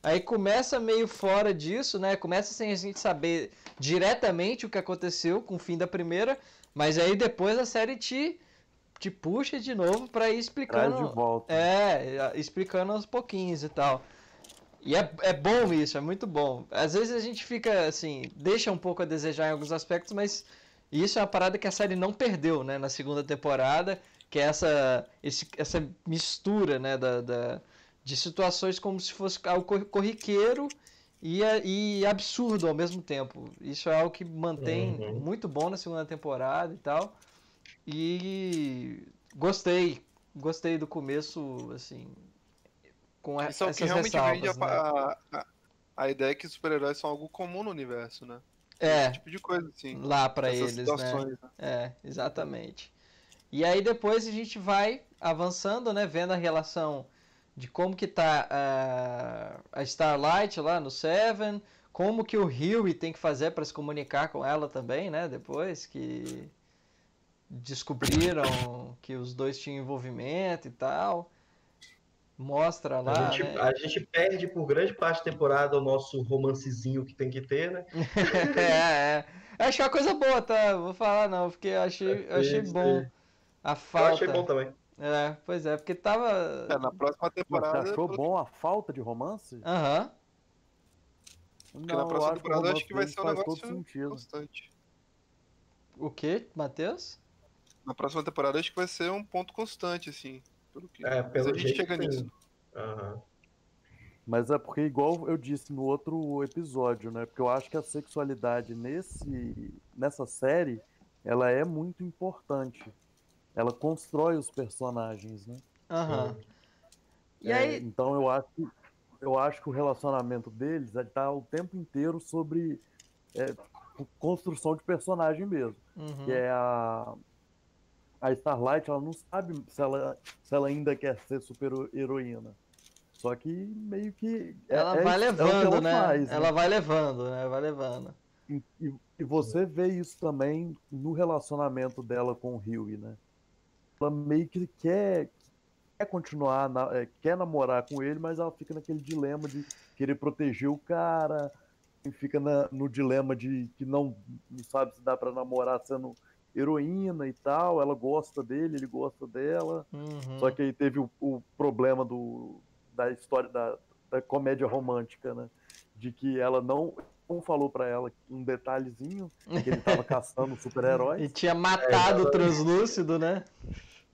aí começa meio fora disso, né? Começa sem a gente saber diretamente o que aconteceu com o fim da primeira, mas aí depois a série te, te puxa de novo pra ir
Traz
explicando.
de volta.
É, explicando aos pouquinhos e tal. E é, é bom isso, é muito bom. Às vezes a gente fica assim, deixa um pouco a desejar em alguns aspectos, mas isso é uma parada que a série não perdeu, né, na segunda temporada, que é essa, esse, essa mistura, né, da, da- de situações como se fosse algo cor- corriqueiro e, e absurdo ao mesmo tempo. Isso é algo que mantém
Uhum.
muito bom na segunda temporada e tal. E gostei, gostei do começo, assim, com
Isso é o que realmente
ressalvas,
vende a,
né?
a, a- a ideia que super-heróis são algo comum no universo, né?
É,
Esse tipo de coisa, assim.
lá pra
Essas
eles, né?
situações, né?
É, exatamente. E aí depois a gente vai avançando, né, vendo a relação de como que tá a, a Starlight lá no Seven, como que o Huey tem que fazer para se comunicar com ela também, né, depois que descobriram que os dois tinham envolvimento e tal. Mostra lá,
a, gente,
né?
a gente perde por grande parte da temporada o nosso romancezinho que tem que ter, né?
é, é. Acho que é uma coisa boa, tá? Vou falar não, porque eu achei, eu achei bom
sim.
a
Eu
falta.
achei bom também.
É, pois é, porque tava.
É, na próxima temporada.
Você achou
pelo-
bom a falta de romance?
Aham.
Porque na
eu
próxima
acho
temporada eu acho que vai ser um negócio constante.
O que, Matheus?
Na próxima temporada acho que vai ser um ponto constante, assim. Pelo que...
É,
Mas
pelo
a gente chega nisso.
Aham.
Mas é porque, igual eu disse no outro episódio, né? Porque eu acho que a sexualidade nesse, nessa série, ela é muito importante. Ela constrói os personagens, né?
Aham. E
É,
aí.
então eu acho, que- eu acho que o relacionamento deles está o tempo inteiro sobre é, construção de personagem mesmo.
Uhum.
Que é a, a Starlight, ela não sabe se ela, se ela ainda quer ser super heroína. Só que meio que. é-
Ela
é
vai
é
levando,
ela
né?
faz, né?
Ela vai levando, né? Vai levando.
E, e- e você vê isso também no relacionamento dela com o Huey, né? Ela meio que quer, quer continuar, na- é, quer namorar com ele, mas ela fica naquele dilema de querer proteger o cara, e fica na- no dilema de que não, não sabe se dá pra namorar sendo heroína e tal. Ela gosta dele, ele gosta dela.
Uhum.
Só que aí teve o, o problema do, da história da, da comédia romântica, né? De que ela não, não falou pra ela um detalhezinho, que ele tava caçando
E
super-heróis.
tinha matado o translúcido, né?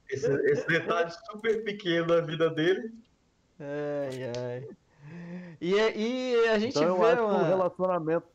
Esse, esse detalhe super pequeno da vida dele.
Ai, ai. E, e a gente
Então eu
vê
acho que o
uma...
relacionamento.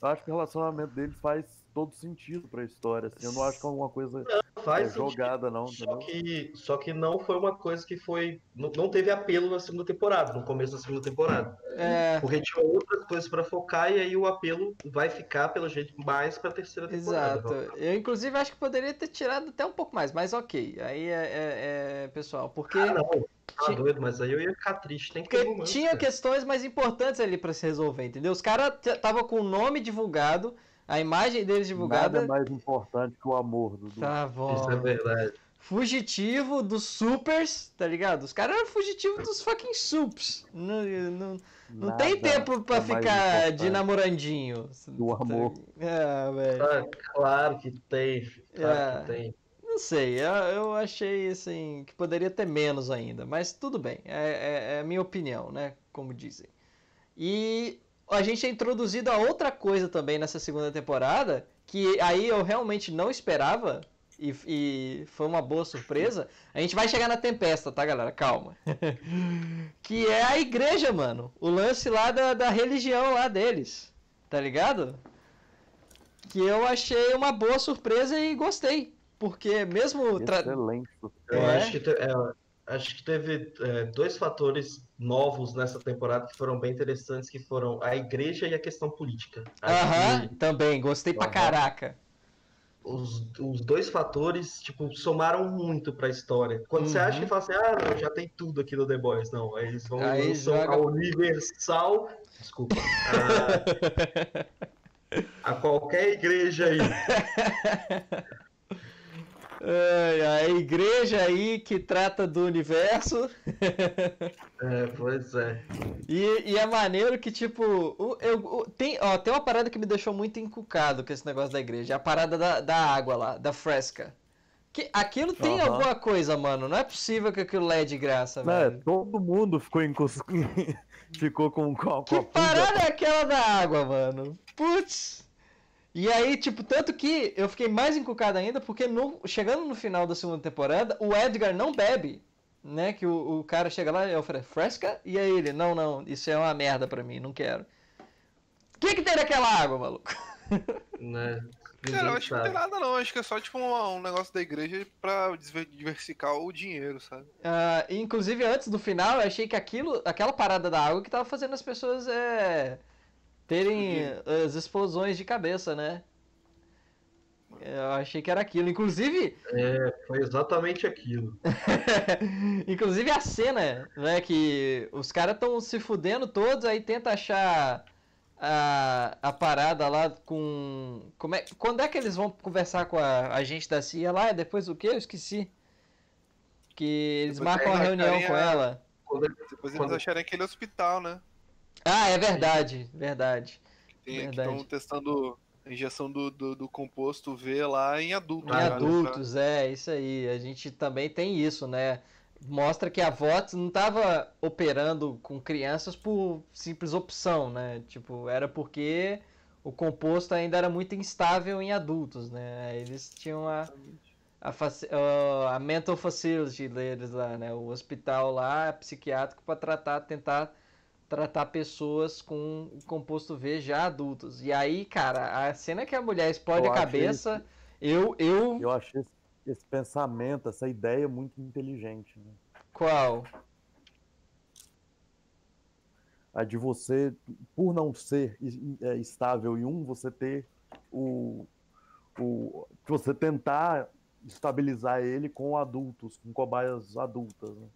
eu acho que o relacionamento deles faz todo sentido pra história. Assim. Eu não acho que é uma coisa
Faz
é,
sentido.
jogada, não.
Só
entendeu?
que, só que não foi uma coisa que foi. Não, não teve apelo na segunda temporada, no começo da segunda temporada.
É,
Porque tinha outras coisas pra focar e aí o apelo vai ficar, pelo jeito, mais pra terceira temporada.
exato. Eu, inclusive, acho que poderia ter tirado até um pouco mais, mas ok. Aí é, é- é, pessoal, porque.
Ah, não. Tá
Tinha-
doido, mas aí eu ia ficar triste. Tem que ter romance,
tinha
cara.
questões mais importantes ali pra se resolver, entendeu? Os caras estavam com o nome divulgado, a imagem deles
Nada
divulgada.
é mais importante que o amor, Dudu.
Tá bom.
Isso é verdade.
Fugitivo dos supers, tá ligado? Os caras eram fugitivos dos fucking sups. Não, não, não
Nada
tem tempo pra
é
ficar de namorandinho.
do amor.
Ah, velho.
Ah, claro que tem, filho, claro
É.
que tem.
Não sei, eu, eu achei assim que poderia ter menos ainda, mas tudo bem, é, é- é a minha opinião, né? Como dizem. E a gente é introduzido a outra coisa também nessa segunda temporada, que aí eu realmente não esperava, e, e foi uma boa surpresa. A gente vai chegar na Tempesta, tá, galera? Calma. que é a igreja, mano. O lance lá da, da religião lá deles, tá ligado? Que eu achei uma boa surpresa e gostei. Porque mesmo. tra-
Excelente.
Eu
É.
acho que, é, acho que teve é, dois fatores novos nessa temporada que foram bem interessantes, que foram a igreja e a questão política.
Aham,
que
também, gostei pra
Aham.
caraca.
os, os dois fatores, tipo, somaram muito pra história. Quando você
Uhum.
acha que fala assim, ah, já tem tudo aqui no The Boys. Não, eles vão
Aí
lançam
joga-
a Universal, desculpa, a, a qualquer igreja aí.
Ai, a igreja aí que trata do universo.
É, pois é.
E, e é maneiro que, tipo, eu, o- tem, ó, tem uma parada que me deixou muito encucado com esse negócio da igreja. É a parada da, da água lá, da fresca. Que, aquilo tem
Aham.
alguma coisa, mano. Não é possível que aquilo lá é de graça,
Né,
velho.
todo mundo ficou, encos... ficou com, a- com
Que parada é aquela da água, mano? Putz! E aí, tipo, tanto que eu fiquei mais encucado ainda, porque no- chegando no final da segunda temporada, o Edgar não bebe. Né? Que o, o cara chega lá e eu falei, fresca? E aí ele, não, não, isso é uma merda pra mim, não quero. O que que tem naquela água, maluco?
Né?
Cara, eu acho que não tem nada não. Acho que é só tipo um, um negócio da igreja pra diver- diversificar o dinheiro, sabe?
Ah, inclusive, antes do final, eu achei que aquilo, aquela parada da água que tava fazendo as pessoas é, terem as explosões de cabeça, né? Eu achei que era aquilo. Inclusive,
Foi exatamente aquilo.
inclusive a cena, né? Que os caras estão se fudendo todos, aí tenta achar a, a parada lá com. Como é, quando é que eles vão conversar com a agente da CIA lá? É depois o quê? Eu esqueci. Que eles
Depois
marcam a
eles
reunião com
a-
ela.
Quando
Depois eles
Quando-
acharem aquele hospital, né?
Ah, é verdade, verdade.
Tem,
Verdade.
estão testando a injeção do, do, do composto V lá em adultos.
Em
né?
adultos, é, isso aí. A gente também tem isso, né? Mostra que a VOTS não estava operando com crianças por simples opção, né? Tipo, era porque o composto ainda era muito instável em adultos, né? Eles tinham a, a- a mental facility deles lá, né? O hospital lá psiquiátrico para tratar, tentar tratar pessoas com composto V já adultos. E aí, cara, a cena que a mulher explode
Eu
a cabeça, eu, eu,
Eu achei esse, esse pensamento, essa ideia muito inteligente. Né?
qual?
A de você, por não ser é, estável em um, você ter o, o. Você tentar estabilizar ele com adultos, com cobaias adultas. Né?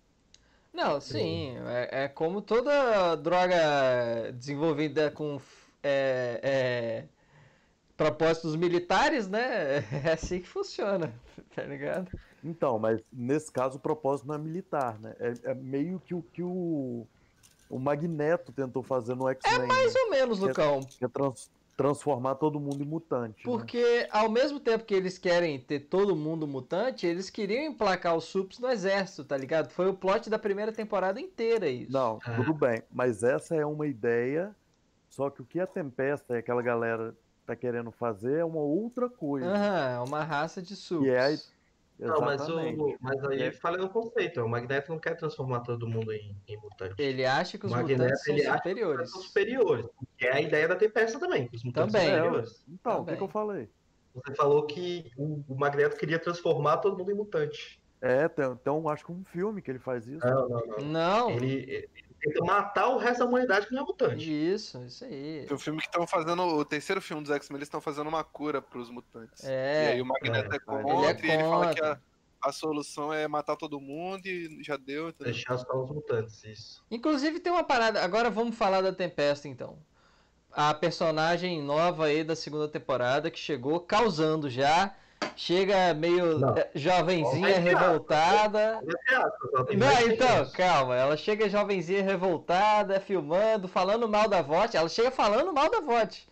Não, sim, é, é como toda droga desenvolvida com é, é, propósitos militares, né? É assim que funciona, tá ligado?
Então, mas nesse caso o propósito não é militar, né? É, é meio que o que o, o Magneto tentou fazer no X-Men. né?
Mais ou menos,
Que é-
Lucão.
que é trans- transformar todo mundo em mutante. né?
Porque ao mesmo tempo que eles querem ter todo mundo mutante, eles queriam emplacar os sups no exército, tá ligado? Foi o plot da primeira temporada inteira isso.
Não,
Ah.
tudo bem. Mas essa é uma ideia. Só que o que a Tempesta e aquela galera tá querendo fazer é uma outra coisa.
Aham, é uma raça de sups.
Que é a-
Não, mas, o, mas aí
É.
falha no conceito. O Magneto não quer transformar todo mundo em, em mutante.
Ele acha que os
Magneto,
mutantes são
ele acha
superiores.
São superiores. Que é a ideia da Tempesta também. que Os mutantes
Também.
são superiores.
Então, o que, que eu falei?
Você falou que o, o Magneto queria transformar todo mundo em mutante.
É, um, acho que um filme que ele faz isso.
Não, não, não.
Não,
Ele, ele tenta matar o resto da humanidade que não é mutante.
isso, isso aí.
Tem um filme que estão fazendo. O terceiro filme dos X-Men, eles estão fazendo uma cura pros mutantes.
É.
E aí o Magneto é,
É,
contra
ele é
e ele fala que a, a solução é matar todo mundo e já deu. entendeu?
Deixar só os mutantes, isso.
Inclusive tem uma parada. Agora vamos falar da Tempesta então. A personagem nova aí da segunda temporada que chegou causando já. Chega meio
Não.
eh, jovenzinha, revoltada. Não, então, calma. Ela chega jovenzinha, revoltada, filmando, falando mal da VOT. Ela chega falando mal da VOT.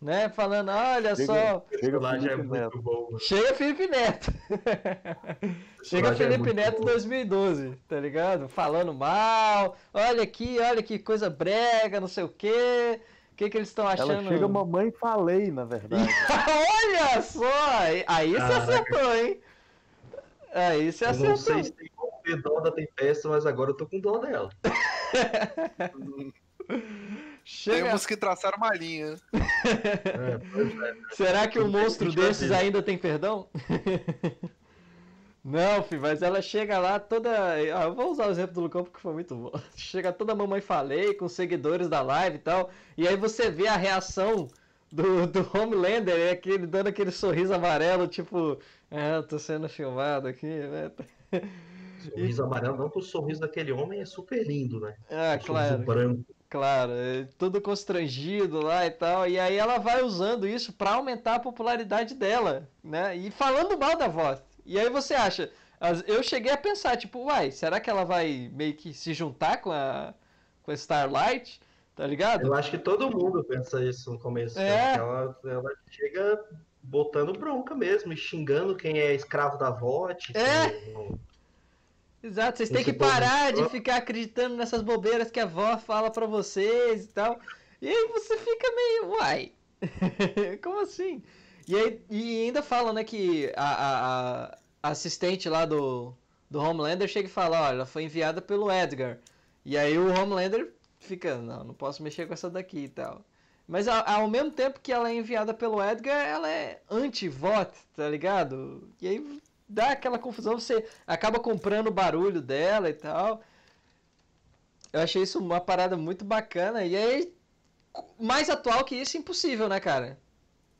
Né? Falando, olha
Chega-
só.
O
Chega
é
Felipe Neto.
muito bom. mano.
Chega Felipe Neto. Chega
é
Felipe Neto
bom.
2012, tá ligado? Falando mal. Olha aqui, olha que coisa brega, não sei o quê. O que, que eles estão achando?
Ela chega mamãe falei, na verdade.
olha só! Aí- Aí você acertou, hein? Aí você
Eu não
acertou.
sei se tem como ter dó da Tempesta, mas agora eu tô com dó dela.
Chega...
Temos que traçar uma linha.
É, pois é.
Será que um monstro desses ainda tem perdão? Não, filho, mas ela chega lá toda. Ah, eu vou usar o exemplo do Lucão porque foi muito bom. Chega toda mamãe falei, com seguidores da live e tal. E aí você vê a reação do, do Homelander, é aquele, dando aquele sorriso amarelo, tipo, ah, eu tô sendo filmado aqui, né?
Sorriso amarelo, não que o sorriso daquele homem é super lindo, né?
Ah,
O sorriso
claro.
branco.
Claro, é tudo constrangido lá e tal. E aí ela vai usando isso pra aumentar a popularidade dela, né? E falando mal da voz. E aí você acha, eu cheguei a pensar, tipo, uai, será que ela vai meio que se juntar com a com a Starlight? Tá ligado?
Eu acho que todo mundo pensa isso no começo.
É.
Ela, ela chega botando bronca mesmo, e xingando quem é escravo da VOT.
É.
que não-
Exato, vocês têm que parar de ficar acreditando nessas bobeiras que a avó fala pra vocês e tal. E aí você fica meio, uai, como assim? E, aí, e ainda falam, né, que a, a- a assistente lá do, do Homelander chega e fala, olha, ela foi enviada pelo Edgar. E aí o Homelander fica, não, não posso mexer com essa daqui e tal. Mas ao, mesmo tempo que ela é enviada pelo Edgar, ela é anti-vote, tá ligado? E aí dá aquela confusão, você acaba comprando o barulho dela e tal. Eu achei isso uma parada muito bacana. E aí, mais atual que isso, impossível, né, cara?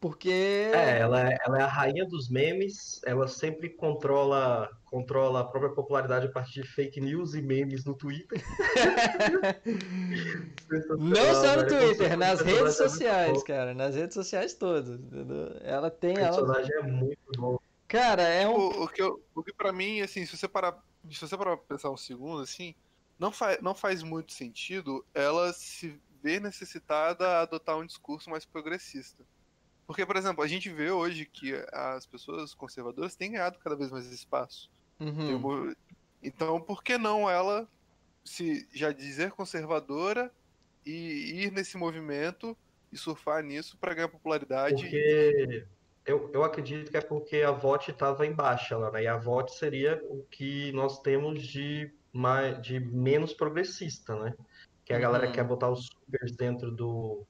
Porque.
É, ela é, ela é a rainha dos memes, ela sempre controla, controla a própria popularidade a partir de fake news e memes no Twitter.
Não só no
Velho,
Twitter, nas redes sociais, cara. Nas redes sociais todas. entendeu? Ela tem.
O
Ela...
personagem é muito bom.
Cara, é um.
O, o que, eu, o que pra mim, assim, se você parar. Se você parar pra pensar um segundo, assim, não, fa não faz muito sentido ela se ver necessitada a adotar um discurso mais progressista. Porque, por exemplo, a gente vê hoje que as pessoas conservadoras têm ganhado cada vez mais espaço. Um
Uhum.
Então, por que não ela se já dizer conservadora e ir nesse movimento e surfar nisso pra ganhar popularidade?
Porque eu, eu acredito que é porque a VOT estava em baixa lá, né? E a VOT seria o que nós temos de, mais, de menos progressista, né? Que a galera
Uhum.
quer botar os supers dentro do,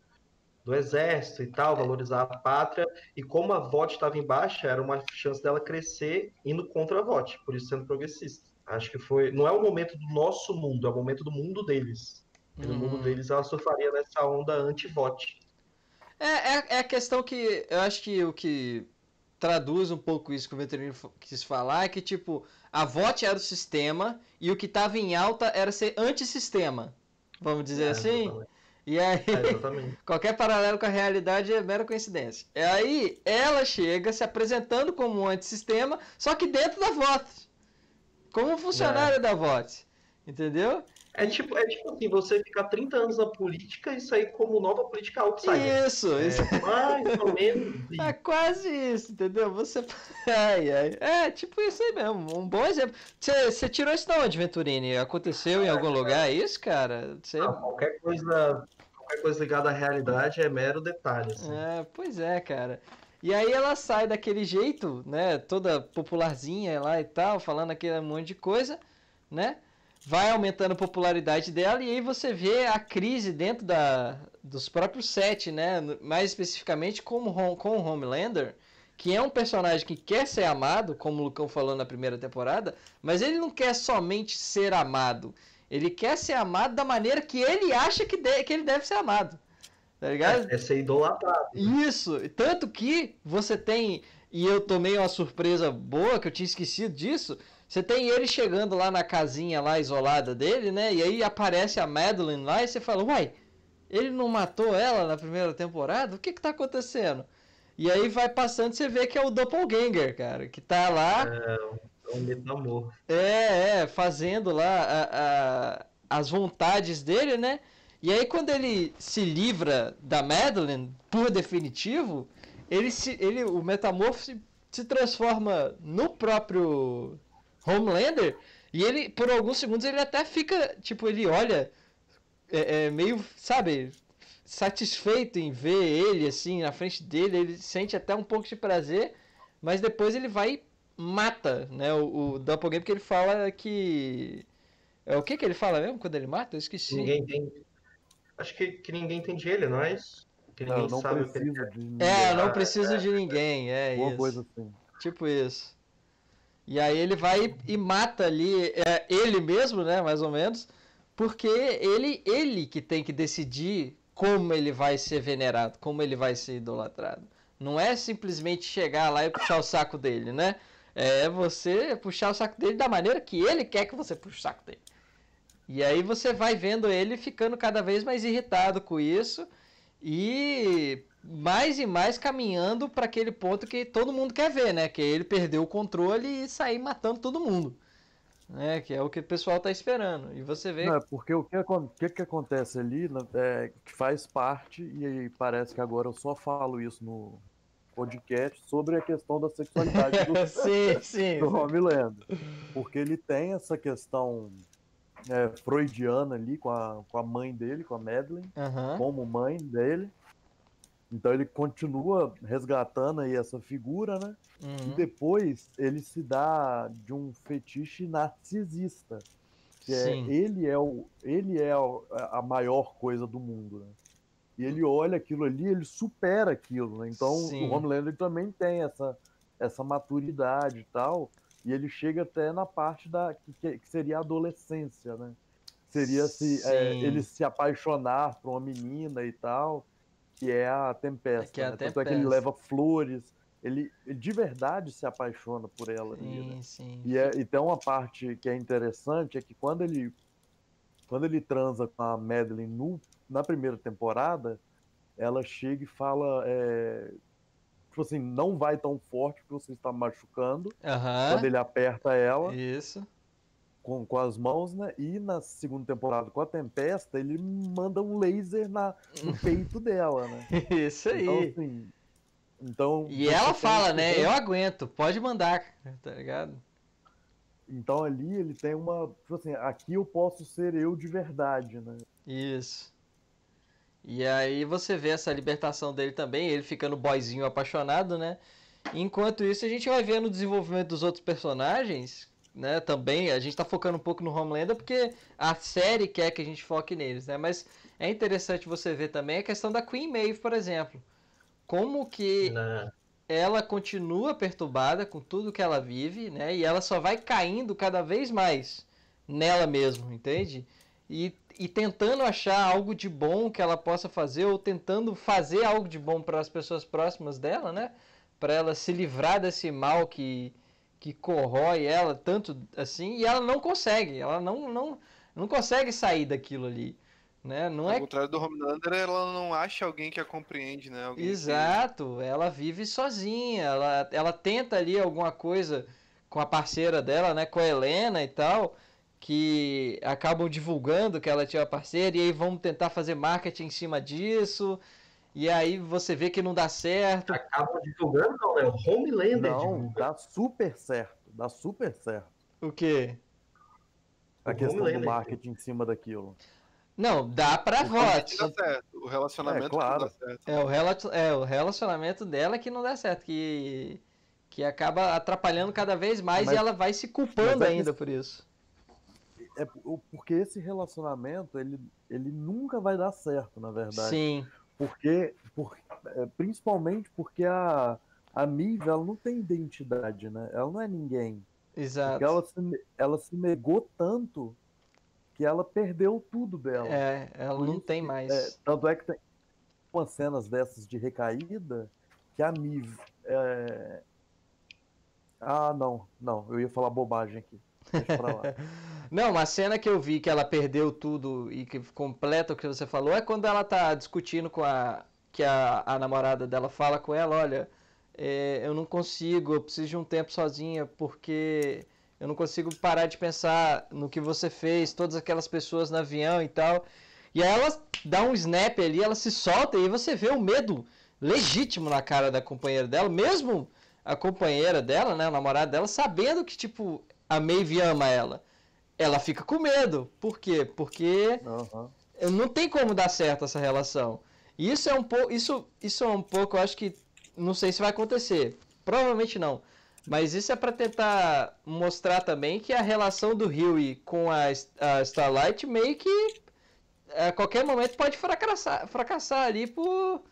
do exército e tal, valorizar a pátria. E como a VOT estava em baixa, era uma chance dela crescer indo contra a VOT, por isso sendo progressista. Acho que foi. Não é o momento do nosso mundo, é o momento do mundo deles. E no mundo
Uhum.
deles ela surfaria nessa onda anti-VOT.
É, é, é a questão que eu acho que o que traduz um pouco isso que o Venturini f- quis falar é que, tipo, a VOT era o sistema e o que tava em alta era ser antissistema. Vamos dizer
É,
assim?
exatamente.
E aí,
É,
qualquer paralelo com a realidade é mera coincidência. E aí, ela chega se apresentando como um antissistema, só que dentro da VOT. Como funcionária da VOT. Entendeu?
É tipo, é tipo assim, você ficar 30 anos na política e sair como nova política outsider.
Isso, isso.
É, mais ou menos. isso.
É quase isso, entendeu? Você. Ai, ai. É, tipo isso aí mesmo. Um bom exemplo. Você tirou isso da onde, Venturini? Aconteceu em algum lugar isso, cara? Você...
Não, qualquer coisa, qualquer coisa ligada à realidade é mero detalhe. assim.
É, pois é, cara. E aí ela sai daquele jeito, né? Toda popularzinha lá e tal, falando aquele monte de coisa, né? Vai aumentando a popularidade dela e aí você vê a crise dentro da, dos próprios sete, né? Mais especificamente com, com o Homelander, que é um personagem que quer ser amado, como o Lucão falou na primeira temporada, mas ele não quer somente ser amado. Ele quer ser amado da maneira que ele acha que, de, que ele deve ser amado. Tá ligado?
É, é ser idolatrado.
Isso. Tanto que você tem. E eu tomei uma surpresa boa, que eu tinha esquecido disso. Você tem ele chegando lá na casinha lá isolada dele, né? E aí aparece a Madeline lá e você fala, uai, ele não matou ela na primeira temporada? O que que tá acontecendo? E aí vai passando, você vê que é o Doppelganger, cara, que tá lá.
É, é.
É, é, fazendo lá a, a, as vontades dele, né? E aí quando ele se livra da Madeline, por definitivo, ele se, ele, o metamorfo se, se transforma no próprio Homelander e ele, por alguns segundos, ele até fica, tipo, ele olha é, é, meio, sabe, satisfeito em ver ele assim na frente dele, ele sente até um pouco de prazer, mas depois ele vai mata, né, o, o Doppelganger, porque ele fala que... É, o que que ele fala mesmo quando ele mata? Eu esqueci.
Ninguém tem. Acho que, que ninguém entende ele, não é isso? Que ninguém
Não, não
sabe o que ele
de ninguém.
É, não
Ah,
preciso
é.
de ninguém, é
Alguma
isso.
coisa assim.
Tipo isso. E aí ele vai e mata ali é, ele mesmo, né, mais ou menos, porque ele ele que tem que decidir como ele vai ser venerado, como ele vai ser idolatrado. Não é simplesmente chegar lá e puxar o saco dele, né? É você puxar o saco dele da maneira que ele quer que você puxe o saco dele. E aí você vai vendo ele ficando cada vez mais irritado com isso e mais e mais caminhando para aquele ponto que todo mundo quer ver, né? Que é ele perder o controle e sair matando todo mundo. Né? Que é o que o pessoal tá esperando. E você vê.
Não, é porque o que, que, que acontece ali né, é que faz parte, e parece que agora eu só falo isso no podcast, sobre a questão da sexualidade do,
sim, sim.
do. Porque ele tem essa questão é, freudiana ali com a, com a mãe dele, com a Madeline,
Aham.
como mãe dele. Então ele continua resgatando aí essa figura, né? E
Uhum.
depois ele se dá de um fetiche narcisista. Que é,
Sim.
ele é, o, ele é a maior coisa do mundo. Né? E ele olha aquilo ali, ele supera aquilo. Né? Então
Sim.
o Homelander também tem essa, essa maturidade e tal. E ele chega até na parte da que, que- seria a adolescência, né? Seria se, é,
Sim.
ele se apaixonar por uma menina e tal, que é a Tempesta.
Que é a
né? Tanto é que ele
Tempesta.
leva flores, ele, de verdade se apaixona por ela ali, né?
Sim, sim.
E, é, e tem uma parte que é interessante, é que quando ele quando ele transa com a Madeline no, na primeira temporada, ela chega e fala é, tipo assim, não vai tão forte porque você está machucando,
Aham.
quando ele aperta ela
Isso.
com, com as mãos, né? E na segunda temporada com a Tempesta, ele manda um laser na, no peito dela, né?
Isso aí.
Então, assim, então,
E ela fala, né? Eu aguento, pode mandar, tá ligado?
Então ali ele tem uma. Tipo assim, aqui eu posso ser eu de verdade, né?
Isso. E aí você vê essa libertação dele também, ele ficando boyzinho apaixonado, né? Enquanto isso, a gente vai vendo o desenvolvimento dos outros personagens, né? Também, a gente tá focando um pouco no Homelander porque a série quer que a gente foque neles, né? Mas é interessante você ver também a questão da Queen Maeve, por exemplo. Como que
Na-
ela continua perturbada com tudo que ela vive, né? E ela só vai caindo cada vez mais nela mesmo, entende? E, e tentando achar algo de bom que ela possa fazer, ou tentando fazer algo de bom para as pessoas próximas dela, né? Para ela se livrar desse mal que, que corrói ela tanto assim, e ela não consegue, ela não, não, não consegue sair daquilo ali. Né? Não
Ao
é
contrário do Homelander, ela não acha alguém que a compreende, né? Alguém que-
Exato, ela vive sozinha, ela, ela tenta ali alguma coisa com a parceira dela, né, com a Helena e tal, que acabam divulgando que ela tinha uma parceira e aí vamos tentar fazer marketing em cima disso, e aí você vê que não dá certo.
Acabam divulgando, não, né? O Homelander
Não,
divulga.
dá super certo. Dá super certo.
O quê?
A
O
questão do
Homelander.
marketing em cima daquilo.
Não, dá pra
O
voto.
dá certo. O relacionamento
É, claro.
não dá certo.
É o, rela- é o relacionamento dela que não dá certo, que, que acaba atrapalhando cada vez mais
Mas-
e ela vai se culpando
é
ainda por isso.
É porque esse relacionamento, ele, ele nunca vai dar certo, na verdade.
Sim,
Porque, por, é, principalmente porque a, a Mive, ela não tem identidade, né? Ela não é ninguém.
exato.
Porque ela se, ela se negou tanto que ela perdeu tudo dela.
É, ela
Por
não
isso
tem
que-
mais.
é, tanto é que tem umas cenas dessas de recaída que a Miv. é, Ah, não, não, eu ia falar bobagem aqui. Deixa pra lá.
Não, uma cena que eu vi que ela perdeu tudo e que completa o que você falou é quando ela tá discutindo com a. que a, a namorada dela fala com ela, olha, é, eu não consigo, eu preciso de um tempo sozinha, porque eu não consigo parar de pensar no que você fez, todas aquelas pessoas no avião e tal. E aí ela dá um snap ali, ela se solta e você vê o medo legítimo na cara da companheira dela, mesmo a companheira dela, né, a namorada dela, sabendo que, tipo, a Maeve ama ela. Ela fica com medo. Por quê? Porque
Aham.
não tem como dar certo essa relação. E isso é um pouco, isso, isso é um pouco, eu acho que não sei se vai acontecer. Provavelmente não. Mas isso é pra tentar mostrar também que a relação do Huey com a, a Starlight meio que a qualquer momento pode fracassar, fracassar ali por,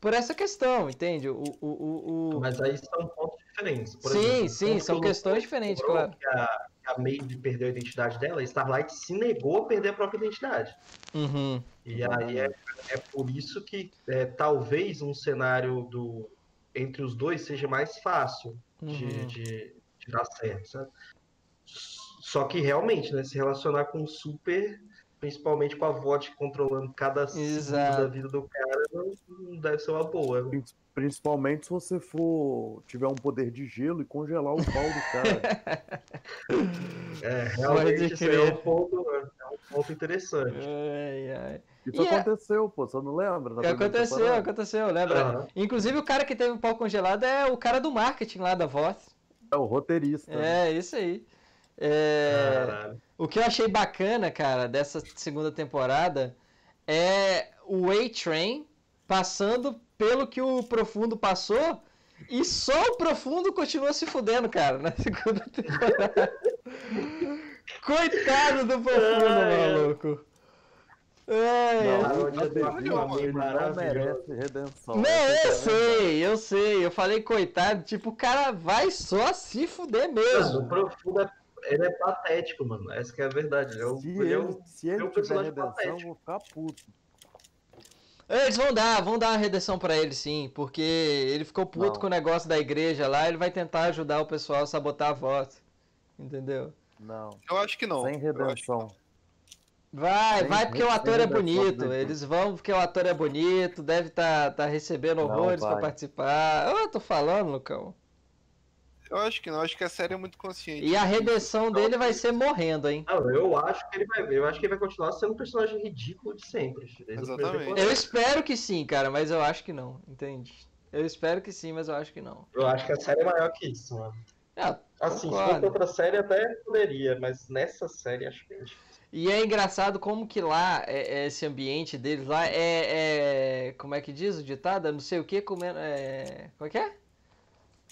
por essa questão, entende? O, o, o, o-
Mas aí são pontos diferentes. Por
Sim,
exemplo,
sim, são questões diferentes, claro.
Que a, que a Maeve perdeu a identidade dela, Starlight se negou a perder a própria identidade.
Uhum.
E aí é, é por isso que é, talvez um cenário do entre os dois seja mais fácil de,
Uhum.
de, de dar certo, sabe? Só que realmente, né, se relacionar com o super, principalmente com a VOD controlando cada segundo
Exato.
da vida do cara, não, deve ser uma boa. né?
Principalmente se você for tiver um poder de gelo e congelar o pau do cara.
É, realmente isso aí é um ponto, é um ponto interessante.
Ai, ai.
Isso
E é-
aconteceu, pô, você não lembra? na
Aconteceu,
temporada?
aconteceu, lembra?
Aham.
Inclusive o cara que teve o pau congelado é o cara do marketing lá da voz.
É o roteirista. né?
É, isso aí. É. O que eu achei bacana, cara, dessa segunda temporada é o A-Train passando pelo que o Profundo passou e só o Profundo continua se fudendo, cara, na segunda temporada. Coitado do Profundo,
Ai,
maluco. É,
Não,
eu
não
maravilhosa.
merece redenção.
Não, eu
é
sei, eu sei. Eu falei coitado, tipo, o cara vai só se fuder mesmo.
o Profundo é, ele é patético, mano. Essa que é a verdade. Ele é um-
Se
ele é
ele,
um-
se ele
é um
tiver redenção, eu
patético.
vou ficar puto.
Eles vão dar, vão dar uma redenção pra ele sim, porque ele ficou puto
Não.
com o negócio da igreja lá, ele vai tentar ajudar o pessoal a sabotar a voto. Entendeu?
Não,
Eu acho que não.
sem
Eu
redenção.
Vai,
Sem-
vai porque o ator é bonito. Eles vão porque o ator é bonito, deve estar tá, recebendo
Não
horrores pra
vai.
participar. Eu tô falando, Lucão.
Eu acho que não. Acho que a série é muito consciente.
E a redenção dele vai ser morrendo, hein?
Não, eu acho que ele vai. Eu acho que ele vai continuar sendo um personagem ridículo de sempre.
Exatamente.
Eu espero que sim, cara, mas eu acho que não, entende? Eu espero que sim, mas eu acho que não.
Eu acho que a série é maior que isso, mano.
Ah,
Assim, se
Concordo.
fosse outra série até poderia, mas nessa série acho que.
E é engraçado como que lá, é- é esse ambiente deles lá é, é- Como é que diz o ditado? É Não sei o que comendo. É, como é que é?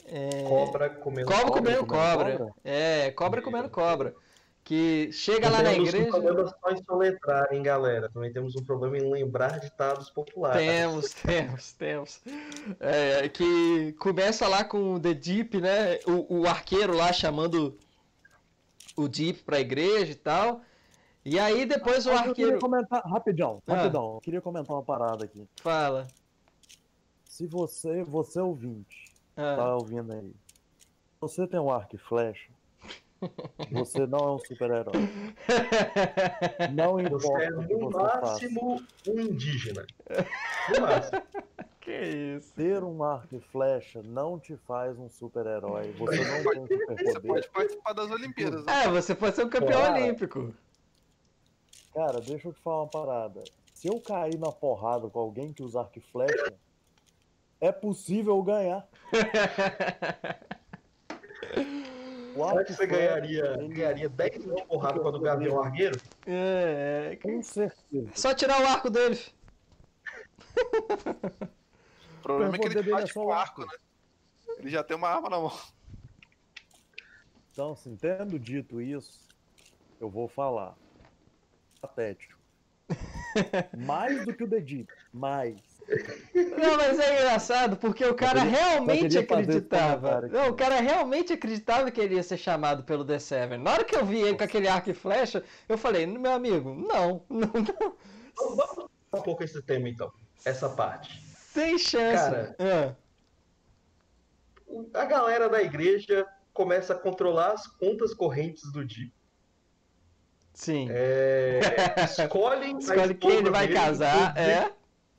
É,
Cobra comendo
Cobra
cobra.
comendo cobra.
cobra?
É, cobra comendo cobra. Que chega lá na
Temos um
igreja.
problema só em soletrar, hein, galera. Também temos um problema em lembrar ditados populares.
Temos, temos, temos. É, é, que começa lá com o The Deep, né? O, o arqueiro lá chamando o Deep pra igreja e tal. E aí depois o
Mas eu queria
arqueiro
comentar, rapidão,
Ah.
rapidão, eu queria comentar uma parada aqui.
fala.
Se você, você ouvinte,
Ah,
tá ouvindo aí, você tem um arco e flecha, você não é um super-herói. Não
Você
importa
é,
o que
no
você faça.
máximo, um indígena. No máximo.
que isso?
Ter um arco e flecha não te faz um super-herói. Você não tem
Você
superpoder.
pode participar das Olimpíadas. né?
É, você pode ser um campeão
Cara.
olímpico.
Cara, deixa eu te falar uma parada. Se eu cair na porrada com alguém que usa arco e flecha, é possível ganhar. O
Será
arco
que você ganharia, ganharia 10 mil porrada quando o Gavião Argueiro?
É, é.
Com certeza.
Só tirar o arco dele.
O problema é que ele
é
bate
só
com
o
o arco,
arco.
né? Ele já tem uma arma na mão.
Então, assim, tendo dito isso, eu vou falar. Patético. Mais do que o dedito. Mais.
Não, mas é engraçado porque o cara
queria-
realmente
esse
acreditava. Não, o cara realmente acreditava que ele ia ser chamado pelo The Seven. Na hora que eu vi ele com aquele arco e flecha, eu falei, meu amigo, não, não, não.
Vamos vamos um pouco esse tema então. Essa parte.
Sem chance.
Cara. O- A galera da igreja começa a controlar as contas correntes do Di.
sim.
É, escolhem
Escolhe quem ele vai
dele,
casar. É.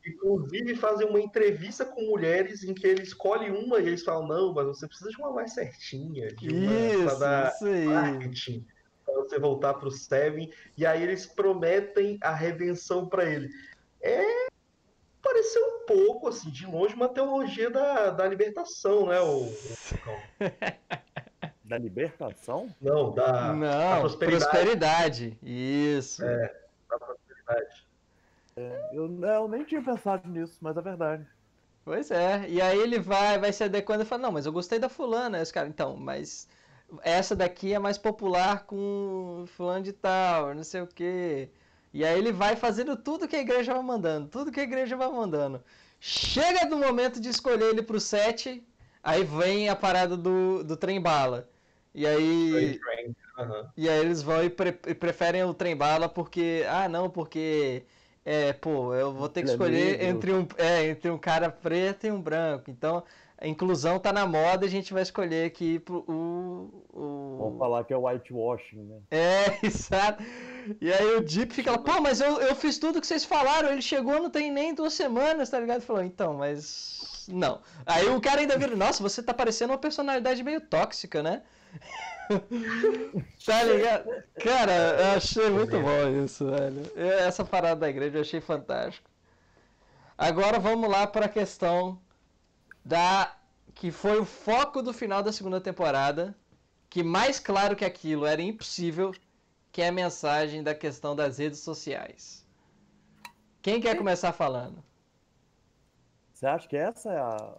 Inclusive fazem uma entrevista com mulheres em que ele escolhe uma e eles falam, não, mas você precisa de uma mais certinha, de uma
Isso,
dar
isso aí.
marketing, pra você voltar pro Seven, e aí eles prometem a redenção pra ele. É pareceu um pouco, assim, de longe, uma teologia da, da libertação, né? O, o-
Da libertação?
não, da, da
Não,
prosperidade.
prosperidade. Isso.
da prosperidade.
Eu, eu nem tinha pensado nisso, mas é verdade.
Pois é. E aí ele vai, vai se adequando e fala, não, mas eu gostei da fulana. Aí os caras, então, mas essa daqui é mais popular com fulano de tal, não sei o quê. E aí ele vai fazendo tudo que a igreja vai mandando, tudo que a igreja vai mandando. Chega no momento de escolher ele pro set, aí vem a parada do, do trem bala. E aí,
Aham.
e aí eles vão e, pre- e preferem o trem bala porque, ah, não, porque é, pô, eu vou ter que
é
escolher entre um, é, entre um cara preto e um branco. Então, a inclusão tá na moda e a gente vai escolher aqui pro o, o...
Vamos falar que é whitewashing, né?
É, exato. E aí o Deep fica lá, pô, mas eu, eu fiz tudo que vocês falaram, ele chegou não tem nem duas semanas, tá ligado? Falou, então, mas. Não. Aí o cara ainda vira, nossa, você tá parecendo uma personalidade meio tóxica, né? tá ligado? Cara, eu achei muito bom isso, velho. Essa parada da igreja eu achei fantástico. Agora vamos lá para a questão da. que foi o foco do final da segunda temporada. Que mais claro que aquilo era impossível, que é a mensagem da questão das redes sociais. Quem quer começar falando?
Você acha que essa é a.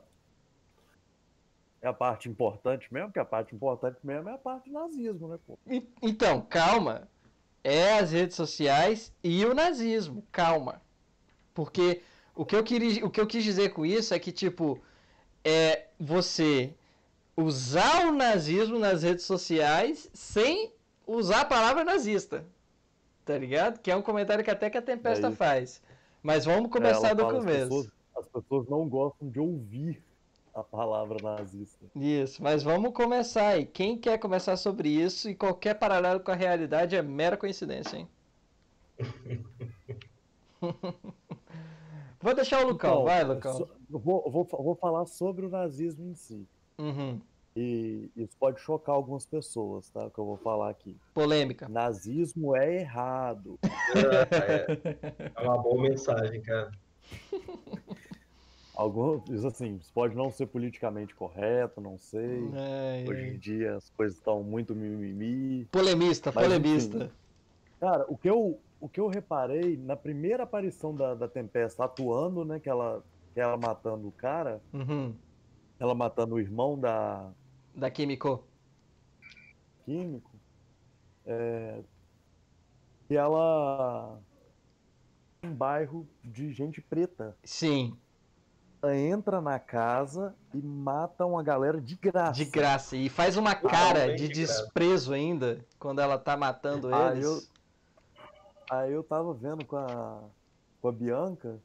É a parte importante mesmo? Que a parte importante mesmo é a parte do nazismo, né, pô?
Então, calma. É as redes sociais e o nazismo. Calma. Porque o que eu, queria, o que eu quis dizer com isso é que, tipo, é você usar o nazismo nas redes sociais sem usar a palavra nazista. Tá ligado? Que é um comentário que até que a Tempesta
É
faz. Mas vamos começar
Ela
do
fala, As
começo.
pessoas, as pessoas não gostam de ouvir a palavra nazista.
Isso, mas vamos começar aí. Quem quer começar sobre isso e qualquer paralelo com a realidade é mera coincidência, hein? Vou deixar o Lucão,
Então,
vai, Lucão.
so- vou, vou, vou falar sobre o nazismo em si.
Uhum.
E isso pode chocar algumas pessoas, tá? O que eu vou falar aqui.
Polêmica.
Nazismo é errado.
É, é uma boa mensagem, cara.
Alguns, isso assim, pode não ser politicamente correto, não sei.
Ai,
Hoje
ai.
em dia as coisas estão muito mimimi.
Polemista,
Mas,
polemista.
Cara, o que eu, o que eu reparei na primeira aparição da, da Tempesta atuando, né? Que ela, que ela matando o cara,
Uhum.
ela matando o irmão da
Da Kimiko.
Químico, é, que ela um bairro de gente preta.
Sim,
entra na casa e mata uma galera de graça.
de graça. E faz uma cara de
de
desprezo ainda quando ela tá matando
Ah,
eles.
eu- Aí eu tava vendo com a, com a Bianca,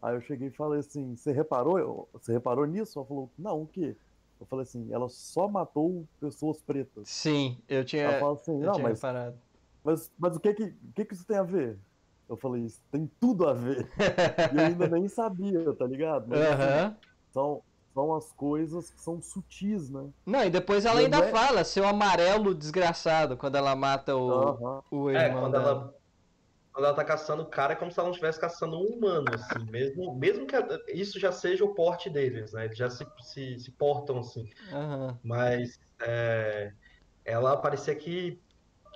aí eu cheguei e falei assim, você reparou? Você reparou nisso? Ela falou, não, o quê? Eu falei assim, ela só matou pessoas pretas.
Sim, eu tinha,
Ela falou assim,
eu
não,
tinha
mas,
reparado.
mas, mas o, que que, o que que isso tem a ver? Eu falei, isso tem tudo a ver. E eu ainda nem sabia, tá ligado? Mas, assim, são, são as coisas que são sutis, né?
Não, e depois ela
Não
ainda
é-
fala, seu amarelo desgraçado, quando ela mata o, o
É,
irmão
quando
dela.
ela, quando ela tá caçando o cara, é como se ela não estivesse caçando um humano, assim, mesmo, mesmo que isso já seja o porte deles, né? Eles já se, se, se portam assim. Mas é, ela parecia que,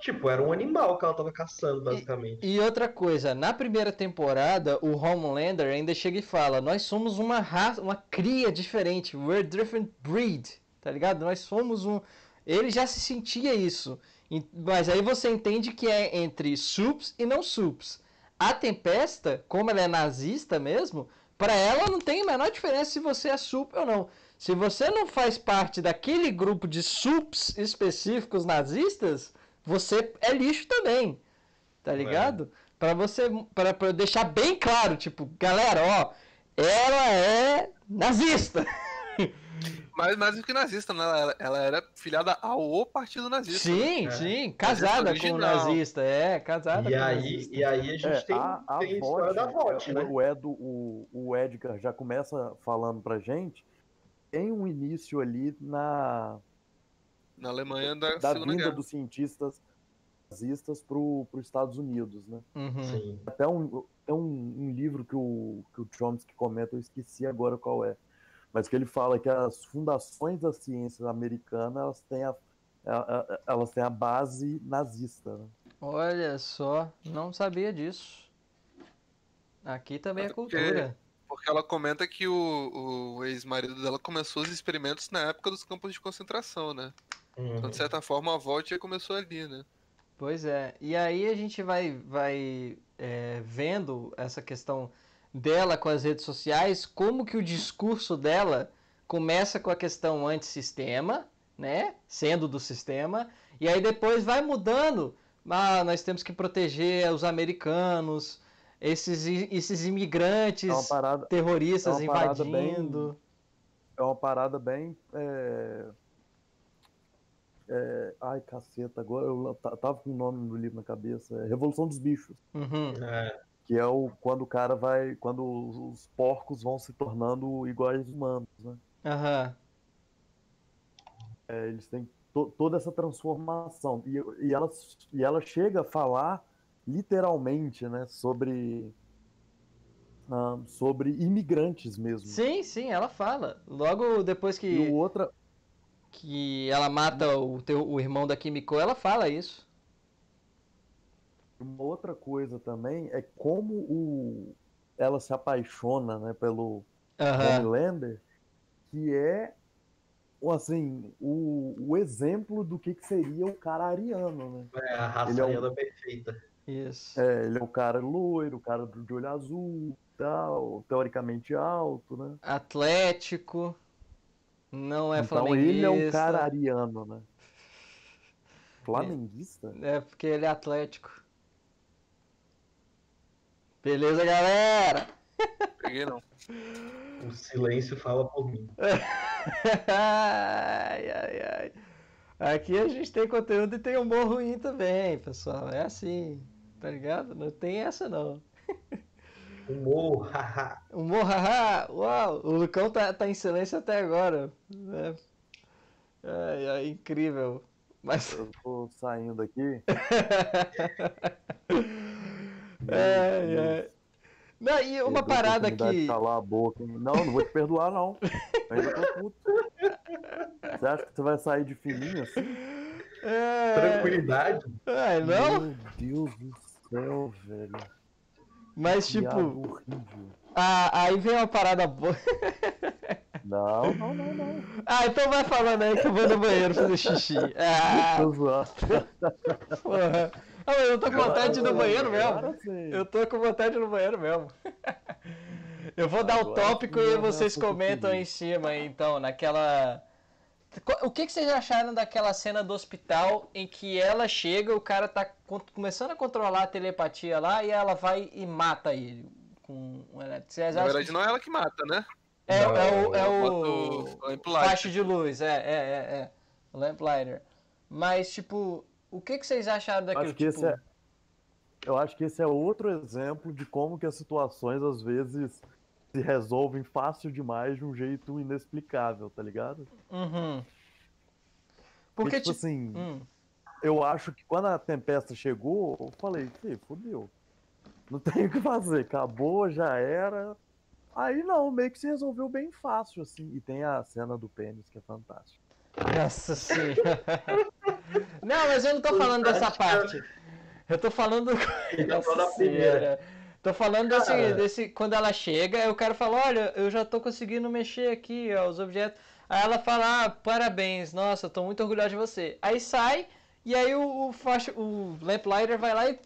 Tipo, era um animal que ela tava caçando, basicamente.
E outra coisa, na primeira temporada, o Homelander ainda chega e fala: Nós somos uma raça, uma cria diferente. We're different breed. Tá ligado? Nós somos um. Ele já se sentia isso. E- Mas aí você entende que é entre sups e não sups. A Tempesta, como ela é nazista mesmo, pra ela não tem a menor diferença se você é sup ou não. Se você não faz parte daquele grupo de sups específicos nazistas, você é lixo também. Tá ligado? Pra você para pra eu deixar bem claro, tipo, galera, ó, ela é nazista.
Mas mais do que nazista, né? Ela, ela era filiada ao partido nazista. né?
Sim,
É.
sim, casada com um
original.
nazista, é, casada
E
com
aí,
nazista.
e aí a gente
É,
tem,
a, a
tem a história da
Vought,
VOT,
é,
né?
o, o Edo, o, o Edgar já começa falando pra gente, tem um início ali na,
Na Alemanha da,
da
Segunda
vinda
Guerra.
dos cientistas nazistas para os Estados Unidos, né?
Uhum.
Sim.
Até um, tem um, um livro que o, que o Chomsky comenta, eu esqueci agora qual é, mas que ele fala que as fundações da ciência americana elas têm a, a- a- elas têm a base nazista. Né?
Olha só, não sabia disso. Aqui também é
Até porque-
cultura.
Porque ela comenta que o, o ex-marido dela começou os experimentos na época dos campos de concentração, né?
Uhum.
Então, de certa forma, a Volt começou ali, né?
Pois é. E aí a gente vai, vai é, vendo essa questão dela com as redes sociais, como que o discurso dela começa com a questão antissistema, né? Sendo do sistema, e aí depois vai mudando. Ah, nós temos que proteger os americanos, esses, esses imigrantes
É parada,
terroristas
é parada bem-
invadindo.
é uma parada bem. é, é, ai, caceta, agora eu ta- tava com o nome do livro na cabeça. É Revolução dos Bichos.
Uhum.
É,
Que é o quando o cara vai. Quando os, os porcos vão se tornando iguais aos humanos, né?
Aham.
É, eles têm to- toda essa transformação. E, e, ela, e ela chega a falar literalmente, né? Sobre. ah, sobre imigrantes mesmo.
Sim, sim, ela fala. Logo depois que.
E o outra,
que ela mata o, teu, o irmão da Kimiko, ela fala isso.
Uma outra coisa também é como o, ela se apaixona né, pelo. Homelander, que é o, assim, o, o exemplo do que, que seria o cara ariano. Né?
é a raça
Ele é um-
ariana perfeita.
Isso.
É, ele é o cara loiro, o cara de olho azul, tal, teoricamente alto, né?
Atlético. Não é
então
flamenguista.
ele é um cara ariano, né? Flamenguista?
É porque ele é atlético. Beleza, galera?
Peguei não.
O silêncio fala por mim.
ai, ai, ai. Aqui a gente tem conteúdo e tem humor ruim também, pessoal. É assim, tá ligado? Não tem essa não.
Humor, haha.
Humor, haha, uau, o Lucão tá, tá em silêncio até agora. né? Ai, ai, incrível. Mas.
Eu tô saindo aqui.
ai, ai. Não, e uma parada que.
calar a boca. Não, não vou te perdoar, não. Ainda tô puto. Você acha que você vai sair de fininho assim?
É...
Tranquilidade.
Ai, não?
Meu Deus do céu, velho.
Mas,
Que
tipo, ah, aí vem uma parada boa.
Não, não, não, não.
Ah, então vai falando aí que eu vou no banheiro fazer xixi. Ah,
Tô zoando.
porra. Ah, eu tô com vontade de ir no banheiro mesmo. Eu tô com vontade de ir no banheiro mesmo. Eu vou dar o tópico e
né,
vocês comentam em cima aí, então, naquela. O que, que vocês acharam daquela cena do hospital em que ela chega, o cara tá começando a controlar a telepatia lá e ela vai e mata ele com um
Na verdade, não é ela que mata, né?
É, é o, é o
o Lamplighter.
faixa de luz, é, é, é, é. O Lamplighter. Mas, tipo, o que, que vocês acharam daquilo?
Acho que
tipo,
é, eu acho que esse é outro exemplo de como que as situações às vezes se resolvem fácil demais de um jeito inexplicável, tá ligado?
Uhum.
Porque,
Porque,
tipo
tipo.
assim,
hum,
eu acho que quando a tempesta chegou, eu falei, "Ih, fodeu. Não tem o que fazer, acabou, já era. Aí não, meio que se resolveu bem fácil, assim. E tem a cena do pênis, que é fantástica.
nossa senhora. Não, mas eu não tô falando dessa parte. Eu tô falando.
Ele tá falando da primeira.
Tô falando desse,
Cara.
desse. Quando ela chega, o cara fala: Olha, eu já tô conseguindo mexer aqui, ó, os objetos. Aí ela fala: ah, parabéns, nossa, eu tô muito orgulhosa de você. Aí sai, e aí o, o, facho- o Lamplighter vai lá e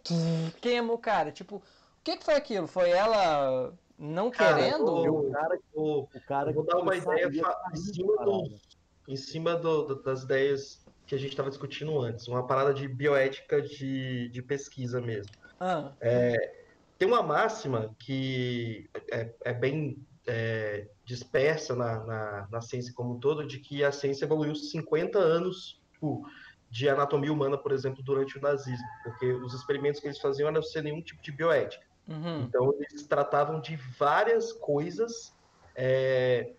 queima o cara. Tipo, o que, que foi aquilo? Foi ela não
Cara,
querendo?
o-
O cara,
o-
o cara
Eu vou dar uma ideia em cima, do, em cima do- do- das ideias que a gente estava discutindo antes, uma parada de bioética de, de pesquisa mesmo.
Ah,
Tem uma máxima que é, é bem é, dispersa na, na, na ciência como um todo, de que a ciência evoluiu 50 anos tipo, de anatomia humana, por exemplo, durante o nazismo, porque os experimentos que eles faziam eram sem nenhum tipo de bioética.
uhum.
Então, eles tratavam de várias coisas é,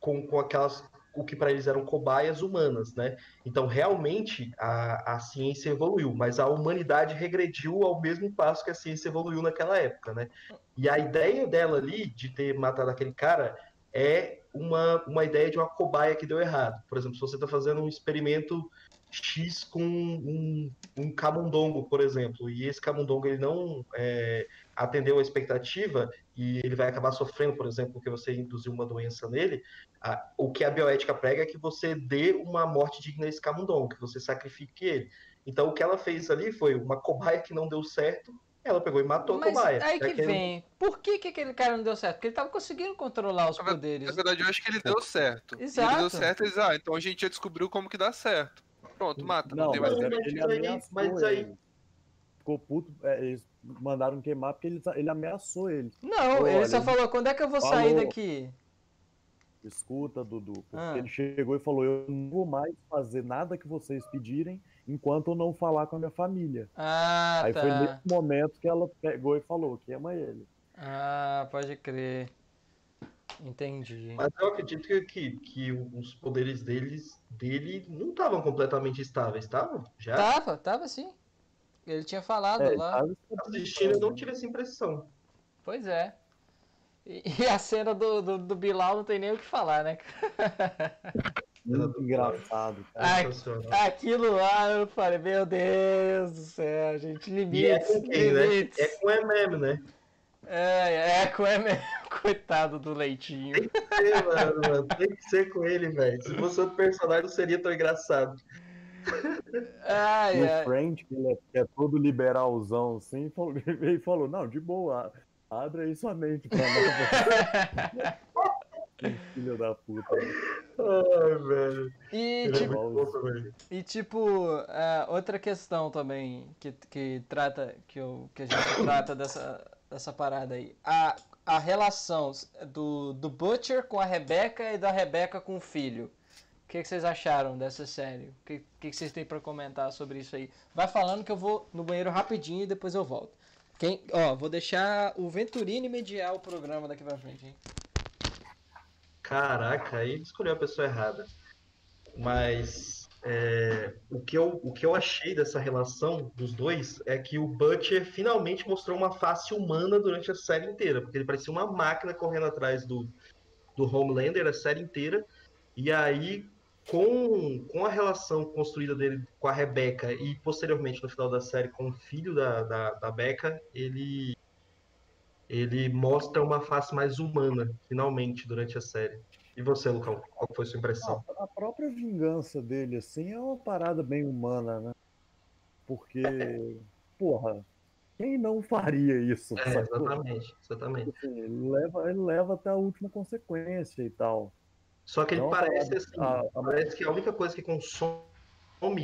com, com aquelas, o que para eles eram cobaias humanas, né? Então, realmente, a, a ciência evoluiu, mas a humanidade regrediu ao mesmo passo que a ciência evoluiu naquela época, né? E a ideia dela ali, de ter matado aquele cara, é uma, uma ideia de uma cobaia que deu errado. Por exemplo, se você está fazendo um experimento X com um, um camundongo, por exemplo, e esse camundongo ele não é, atendeu a expectativa e ele vai acabar sofrendo, por exemplo, porque você induziu uma doença nele, a- o que a bioética prega é que você dê uma morte digna a esse camundongo, que você sacrifique ele. Então, o que ela fez ali foi uma cobaia que não deu certo, ela pegou e matou a
Mas
cobaia.
aí que
que ele-
vem. Por que, que aquele cara não deu certo? Porque ele tava conseguindo controlar os
Na
poderes.
Na verdade, eu acho que ele deu certo.
Exato.
Ele deu certo, eles, ah, então a gente já descobriu como que dá certo. Pronto, mata. Não,
Não,
tem mais
mas
Mas
ele,
aí-
ele ameaçou
mas aí-
ele. Ficou puto, é, eles mandaram queimar porque ele, ele ameaçou ele.
Não, ele
Olha,
só falou, quando é que eu vou sair
falou.
daqui?
Escuta, Dudu. Porque
Ah.
ele chegou e falou: Eu não vou mais fazer nada que vocês pedirem enquanto eu não falar com a minha família.
Ah,
Aí
tá.
foi nesse momento que ela pegou e falou: Queima ele.
Ah, pode crer. Entendi.
Mas eu acredito que, que, que os poderes deles, dele não estavam completamente estáveis, estavam? Já?
Tava, tava sim. Ele tinha falado
É,
lá.
Assistindo, eu não tive essa impressão.
Pois é. E, e a cena do, do, do Bilal não tem nem o que falar, né?
Muito engraçado, cara.
Aquilo lá, eu falei, meu Deus do céu, gente,
E é
limites,
com quem, né?
limites.
É com o MM, né?
É, é, com é mesmo. Coitado do leitinho.
É, mano, mano, tem que ser com ele, velho. Se fosse outro personagem, não seria tão engraçado.
Ai,
E o
ai.
Friend, que, ele é, que é todo liberalzão assim, falou, ele falou: Não, de boa, abre aí sua mente pra nós. Que Filho da puta.
Ai, velho.
E,
Ele é
tipo. E tipo, ah, outra questão também que, que trata, que, eu, que a gente trata dessa, dessa parada aí. A, a relação do, do Butcher com a Rebecca e da Rebecca com o filho. O que, que vocês acharam dessa série? O que, que, que vocês têm pra comentar sobre isso aí? Vai falando que eu vou no banheiro rapidinho e depois eu volto. Quem, ó, vou deixar o Venturini mediar o programa daqui pra frente, hein?
Caraca, aí escolheu a pessoa errada. Mas é, o, que eu, o que eu achei dessa relação dos dois é que o Butcher finalmente mostrou uma face humana durante a série inteira, porque ele parecia uma máquina correndo atrás do, do Homelander a série inteira. E aí, com, com a relação construída dele com a Rebecca e posteriormente no final da série com o filho da, da, da Becca, ele, ele mostra uma face mais humana, finalmente, durante a série. E você, Lucão, qual foi a sua impressão?
A própria vingança dele, assim, é uma parada bem humana, né? Porque, porra, quem não faria isso?
É, exatamente, exatamente.
Assim, ele, leva, ele leva até a última consequência e tal.
Só que ele
Não,
parece assim,
a- a-
parece que a única coisa que consome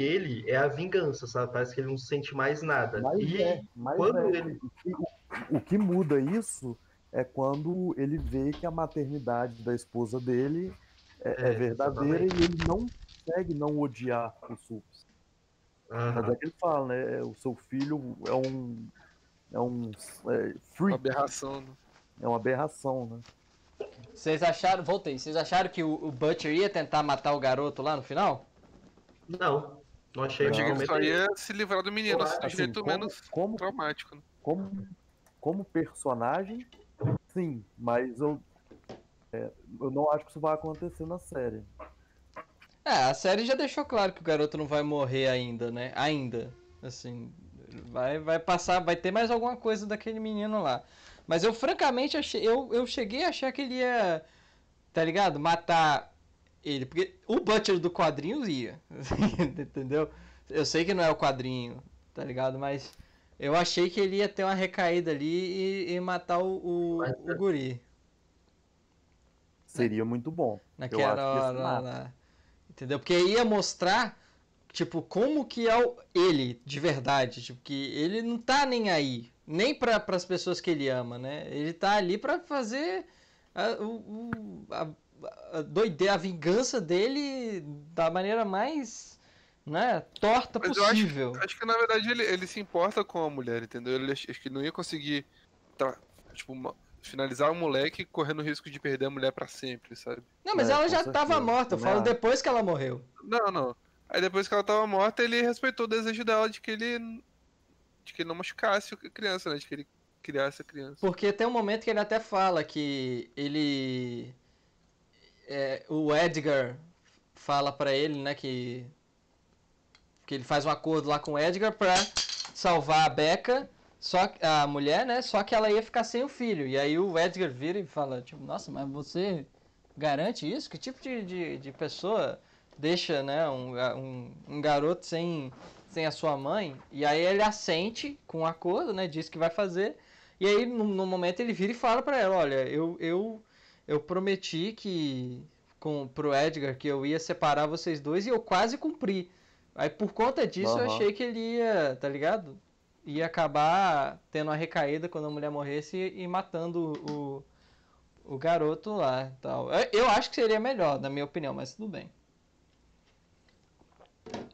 ele é a vingança, sabe? Parece que ele não sente mais nada.
Mas
e
é, mas
quando
é.
ele.
O que- O que muda isso é quando ele vê que a maternidade da esposa dele é, é
É,
verdadeira e ele não consegue não odiar o Sups. Mas
Aham.
é que ele fala, né? O seu filho é um. É um. É,
Uma
freak,
aberração. né?
é uma aberração, né?
Vocês acharam, voltei, vocês acharam que o, o Butcher ia tentar matar o garoto lá no final?
Não, não achei
Eu digo que só ia se livrar do menino, assim, do
Assim,
jeito
como,
menos
como,
traumático. né?
como, como personagem, sim, mas eu, é, eu não acho que isso vai acontecer na série.
É, a série já deixou claro que o garoto não vai morrer ainda, né? Ainda. Assim, vai, vai passar, vai ter mais alguma coisa daquele menino lá. Mas eu francamente achei, eu, eu cheguei a achar que ele ia, tá ligado? Matar ele, porque o Butcher do quadrinho ia, entendeu? Eu sei que não é o quadrinho, tá ligado? Mas eu achei que ele ia ter uma recaída ali e, e matar o, o, o guri.
Seria muito bom.
Naquela hora
mata.
lá. Entendeu? Porque ia mostrar, tipo, como que é o, ele, de verdade. Tipo, que ele não tá nem aí. Nem para as pessoas que ele ama, né? Ele tá ali pra fazer a, o, a, a doideira, a vingança dele da maneira mais, né, torta
Mas eu acho-
possível.
Acho que na verdade ele, ele se importa com a mulher, entendeu? Ele ach- acho que não ia conseguir tra- tipo, uma- finalizar o moleque correndo o risco de perder a mulher pra sempre, sabe?
Não, mas
É,
ela já
certeza.
tava morta, eu falo
acho.
depois que ela morreu.
Não, não. Aí depois que ela tava morta, ele respeitou o desejo dela de que ele. De que ele não machucasse a criança, né? De que ele criasse a criança.
Porque tem um momento que ele até fala que ele. é, o Edgar fala pra ele, né, que. Que ele faz um acordo lá com o Edgar pra salvar a Becca, só a mulher, né? Só que ela ia ficar sem o filho. E aí o Edgar vira e fala, tipo, nossa, mas você garante isso? Que tipo de, de, de pessoa deixa, né, um, um, um garoto sem, sem a sua mãe? E aí ele assente com o acordo, né? Diz que vai fazer. E aí, no, no momento, ele vira e fala pra ela, olha, eu, eu, eu prometi que com, pro Edgar que eu ia separar vocês dois e eu quase cumpri. Aí por conta disso eu
Aham.
achei que ele ia, tá ligado? Ia acabar tendo uma recaída quando a mulher morresse e, e matando o, o garoto lá tal. Eu, eu acho que seria melhor, na minha opinião, mas tudo bem.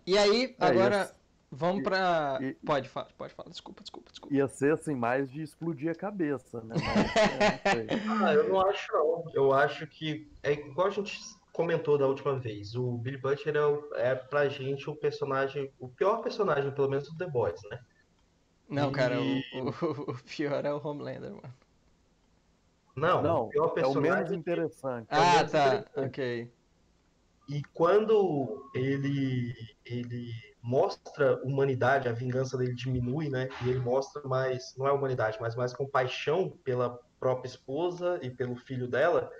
E aí,
É,
agora vamos pra.
e-
Pode falar, pode falar, desculpa, desculpa, desculpa.
Ia ser assim, mais de explodir a cabeça, né? Mas, é.
Ah, eu não acho não. Eu acho que é igual a gente comentou da última vez. O Billy Butcher é, o- é pra gente o personagem, o pior personagem, pelo menos do The Boys, né?
Não, cara, o,
E-
o- o pior é o Homelander, mano.
Não,
Não,
o pior
é o
personagem.
menos interessante.
Ah,
menos
tá,
interessante.
ok.
E quando ele ele mostra humanidade, a vingança dele diminui, né? E ele mostra mais, não é humanidade, mas mais compaixão pela própria esposa e pelo filho dela.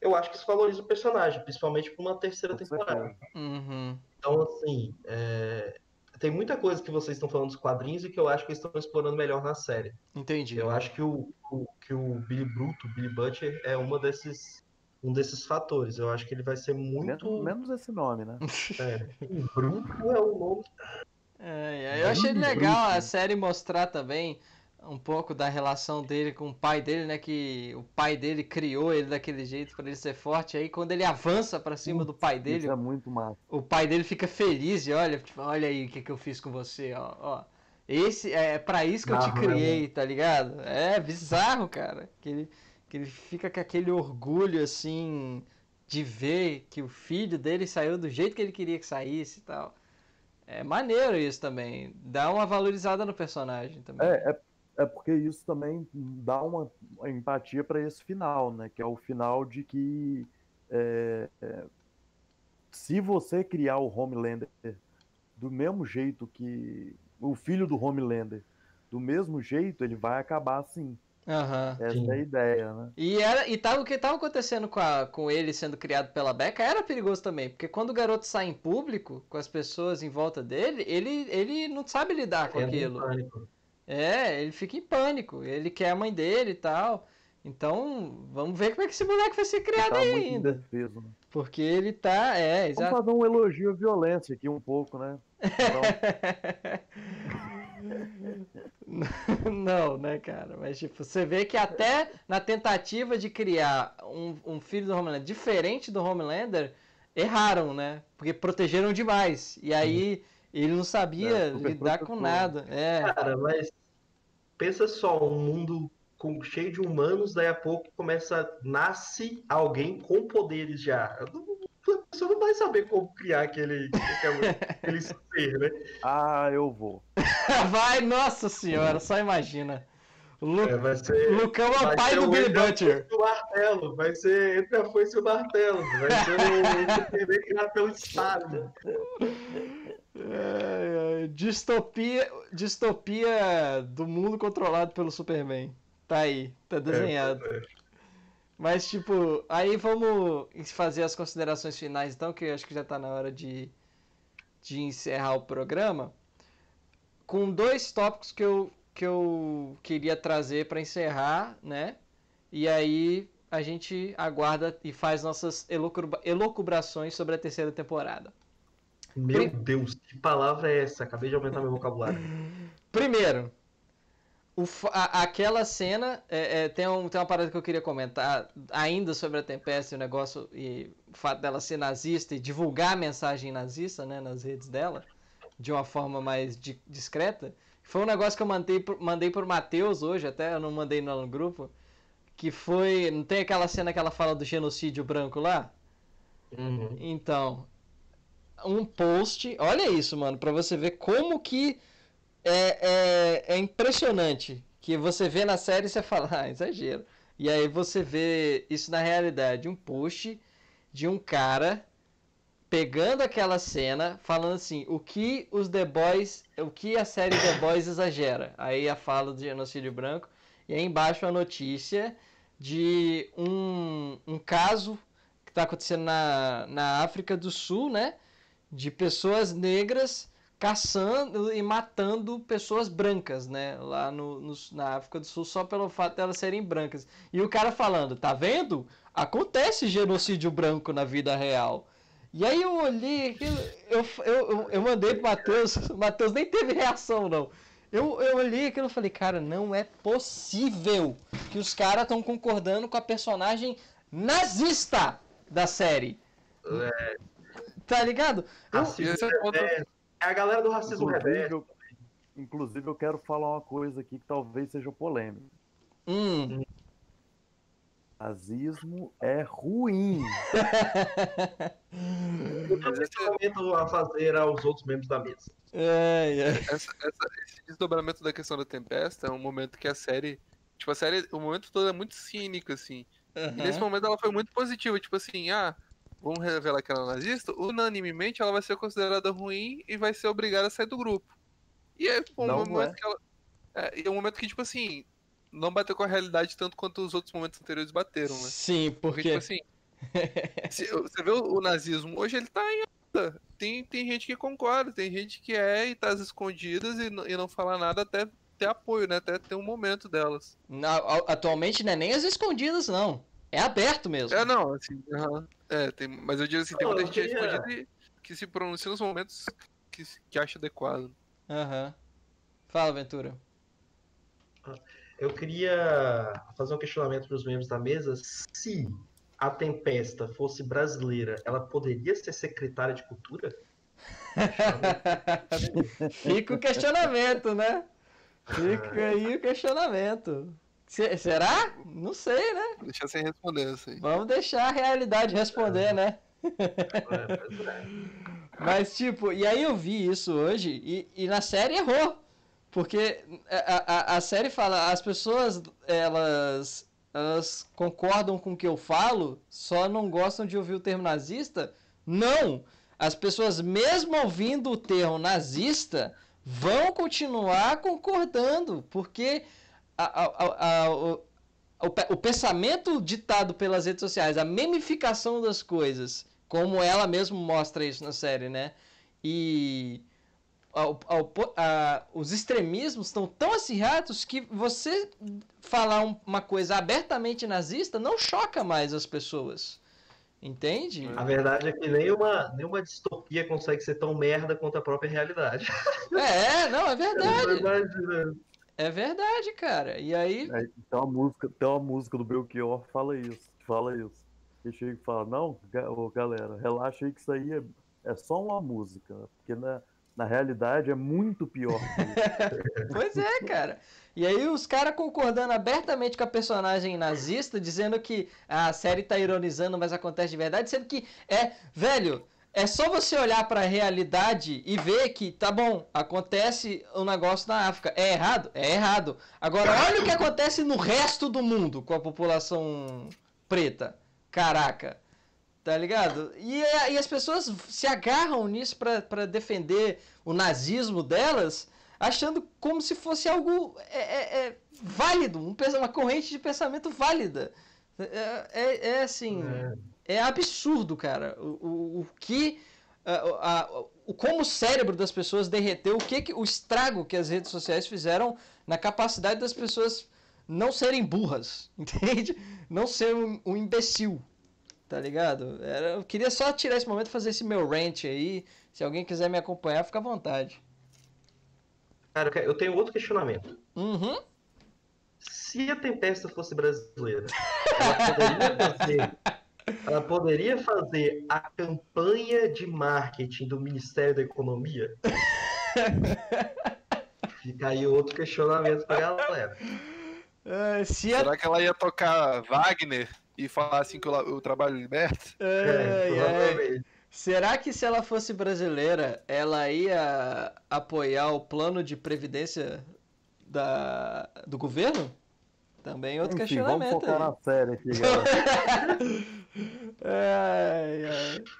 Eu acho que isso valoriza o personagem, principalmente para uma terceira temporada.
Uhum.
Então, assim, é, tem muita coisa que vocês estão falando dos quadrinhos e que eu acho que eles estão explorando melhor na série.
Entendi.
Eu acho que o, o- que o Billy Bruto, o Billy Butcher, é uma desses, um desses fatores. Eu acho que ele vai ser muito.
Menos, menos esse nome, né?
É, Bruto é o nome.
É, é, eu achei legal a série mostrar também um pouco da relação dele com o pai dele, né? Que o pai dele criou ele daquele jeito pra ele ser forte. Aí quando ele avança pra cima do pai dele,
Isso é muito massa.
o pai dele fica feliz e olha, tipo, olha aí o que, que eu fiz com você, ó, ó. Esse é pra isso que eu te criei, tá ligado? É bizarro, cara. Que ele, que ele fica com aquele orgulho assim de ver que o filho dele saiu do jeito que ele queria que saísse e tal. É maneiro isso também. Dá uma valorizada no personagem também.
É, é, é porque isso também dá uma, empatia para esse final, né? Que é o final de que é, é, se você criar o Homelander do mesmo jeito que o filho do Homelander, do mesmo jeito, ele vai acabar assim.
Aham.
Essa
Sim.
é a ideia, né?
E, era, e tava, o que estava acontecendo com, a- com ele sendo criado pela Becca era perigoso também, porque quando o garoto sai em público, com as pessoas em volta dele, ele, ele não sabe lidar com
em
aquilo.
pânico.
É, ele fica em pânico, ele quer a mãe dele e tal. Então, vamos ver como é que esse moleque vai ser
Ele
criado
tá
aí
muito
ainda.
indefeso. Né?
Porque ele tá, é,
Vamos
exato.
fazer um elogio à violência aqui um pouco, né? Então,
Não, né, cara? Mas, tipo, você vê que até na tentativa de criar um, um filho do Homelander diferente do Homelander, erraram, né? Porque protegeram demais. E aí ele não sabia
É,
lidar com nada. É.
Cara, mas pensa só, um mundo com, cheio de humanos, daí a pouco começa, nasce alguém com poderes já. A pessoa não vai saber como criar aquele, aquele, aquele ser, né?
ah, eu vou.
Vai, nossa senhora, só imagina. Lu-
É, vai ser.
Lucão é o
vai
pai do Billy Butcher.
o martelo. Vai ser entre a foice e o martelo. Vai ser o Superman criado pelo Estado.
Distopia, distopia do mundo controlado pelo Superman. Tá aí, tá desenhado.
É,
Mas, tipo, aí vamos fazer as considerações finais, então, que eu acho que já tá na hora de, de encerrar o programa. Com dois tópicos que eu, que eu queria trazer para encerrar, né? E aí a gente aguarda e faz nossas elucubra- elucubrações sobre a terceira temporada.
Meu Deus, que palavra é essa? Acabei de aumentar meu vocabulário.
Primeiro, o a- aquela cena. é, é, tem, um, tem uma parada que eu queria comentar ainda sobre a Tempesta e o negócio. E o fato dela ser nazista e divulgar a mensagem nazista né, nas redes dela de uma forma mais di- discreta. Foi um negócio que eu mandei, pro- mandei pro Matheus hoje, até eu não mandei no grupo. Que foi. Não tem aquela cena que ela fala do genocídio branco lá?
Uhum.
Então, um post. Olha isso, mano, pra você ver como que é, é, é impressionante. Que você vê na série e você fala, ah, exagero. E aí você vê isso na realidade. Um post de um cara pegando aquela cena, falando assim, o que os The Boys, o que a série The Boys exagera. Aí a fala do genocídio branco. E aí embaixo a notícia de um, um caso que está acontecendo na, na África do Sul, né? De pessoas negras caçando e matando pessoas brancas, né? Lá no, no- na África do Sul, só pelo fato de elas serem brancas. E o cara falando, tá vendo? Acontece genocídio branco na vida real. E aí eu olhei aquilo, eu, eu, eu, eu mandei pro Matheus, o Matheus nem teve reação, não. Eu, eu olhei aquilo e falei, cara, não é possível que os caras estão concordando com a personagem nazista da série. Tá ligado? Eu-
é.
É a galera do racismo
Inclusive
reverso.
eu, inclusive, eu quero falar uma coisa aqui que talvez seja polêmica.
Hum.
Nazismo é ruim.
Questionamento a fazer aos outros membros da mesa.
É, é.
Essa- essa- esse desdobramento da questão da Tempesta é um momento que a série. Tipo, a série, o momento todo é muito cínico, assim. E nesse momento ela foi muito positiva, tipo assim, ah, vamos revelar que ela é nazista, unanimemente ela vai ser considerada ruim e vai ser obrigada a sair do grupo. E é um
Não
momento
é.
que ela. É, e é um momento que, tipo assim, não bateu com a realidade tanto quanto os outros momentos anteriores bateram, né?
Sim,
Porque,
porque.
tipo assim, se- você vê o, o nazismo, hoje ele tá em alta. Tem, tem gente que concorda, tem gente que é e tá às escondidas e, não- e não fala nada até ter apoio, né? Até ter um momento delas.
Na- atualmente não é nem as escondidas, não. É aberto mesmo.
É, não, assim, é, tem, mas eu digo assim, tem muita gente escondida e que se pronuncia nos momentos que, que acha adequado.
Aham. Fala, Ventura.
Eu queria fazer um questionamento para os membros da mesa. Se a Tempesta fosse brasileira, ela poderia ser secretária de cultura?
Fica o questionamento, né? Fica aí o questionamento. Se- será? Não sei, né?
Deixar sem responder isso aí.
Vamos deixar a realidade responder, né?
É, é.
Mas, tipo, e aí eu vi isso hoje e, e na série errou. Porque a, a, a série fala, as pessoas, elas, elas concordam com o que eu falo, só não gostam de ouvir o termo nazista? Não! As pessoas, mesmo ouvindo o termo nazista, vão continuar concordando, porque a- a- o, o o pensamento ditado pelas redes sociais, a memificação das coisas, como ela mesmo mostra isso na série, né? E ao- ao po- a- os extremismos estão tão acirrados que você falar um- uma coisa abertamente nazista não choca mais as pessoas. Entende?
A verdade é que nenhuma, nenhuma distopia consegue ser tão merda quanto a própria realidade.
É, não, é verdade.
Imagina.
É verdade, cara. E aí.
É, tem, uma música, tem uma música do Belchior que fala isso. Fala isso. Ele chega e fala, não, galera, relaxa aí que isso aí é, é só uma música. Porque na, na realidade é muito pior.
Pois é, cara. E aí os caras concordando abertamente com a personagem nazista, dizendo que a série tá ironizando, mas acontece de verdade, sendo que é, velho, é só você olhar para a realidade e ver que, tá bom, acontece um negócio na África. É errado? É errado. Agora, olha o que acontece no resto do mundo com a população preta. Caraca. Tá ligado? E, e as pessoas se agarram nisso para defender o nazismo delas, achando como se fosse algo é, é, é válido, um, uma corrente de pensamento válida. É, é, é assim. É. é. absurdo, cara. O, o, o que. A, a, o, como o cérebro das pessoas derreteu, o que, que o estrago que as redes sociais fizeram na capacidade das pessoas não serem burras, entende? Não ser um, um imbecil, tá ligado? Era, eu queria só tirar esse momento e fazer esse meu rant aí. Se alguém quiser me acompanhar, fica à vontade.
Cara, eu tenho outro questionamento.
Uhum
se a Tempesta fosse brasileira, ela poderia fazer, ela poderia fazer a campanha de marketing do Ministério da Economia? Fica aí outro questionamento pra galera.
Uh, se a... Será que ela ia tocar Wagner e falar assim que o, o trabalho liberta?
É, é, Será que se ela fosse brasileira, ela ia apoiar o plano de previdência da, do governo? Também outro Enfim, questionamento.
Vamos focar aí. na série aqui,
galera.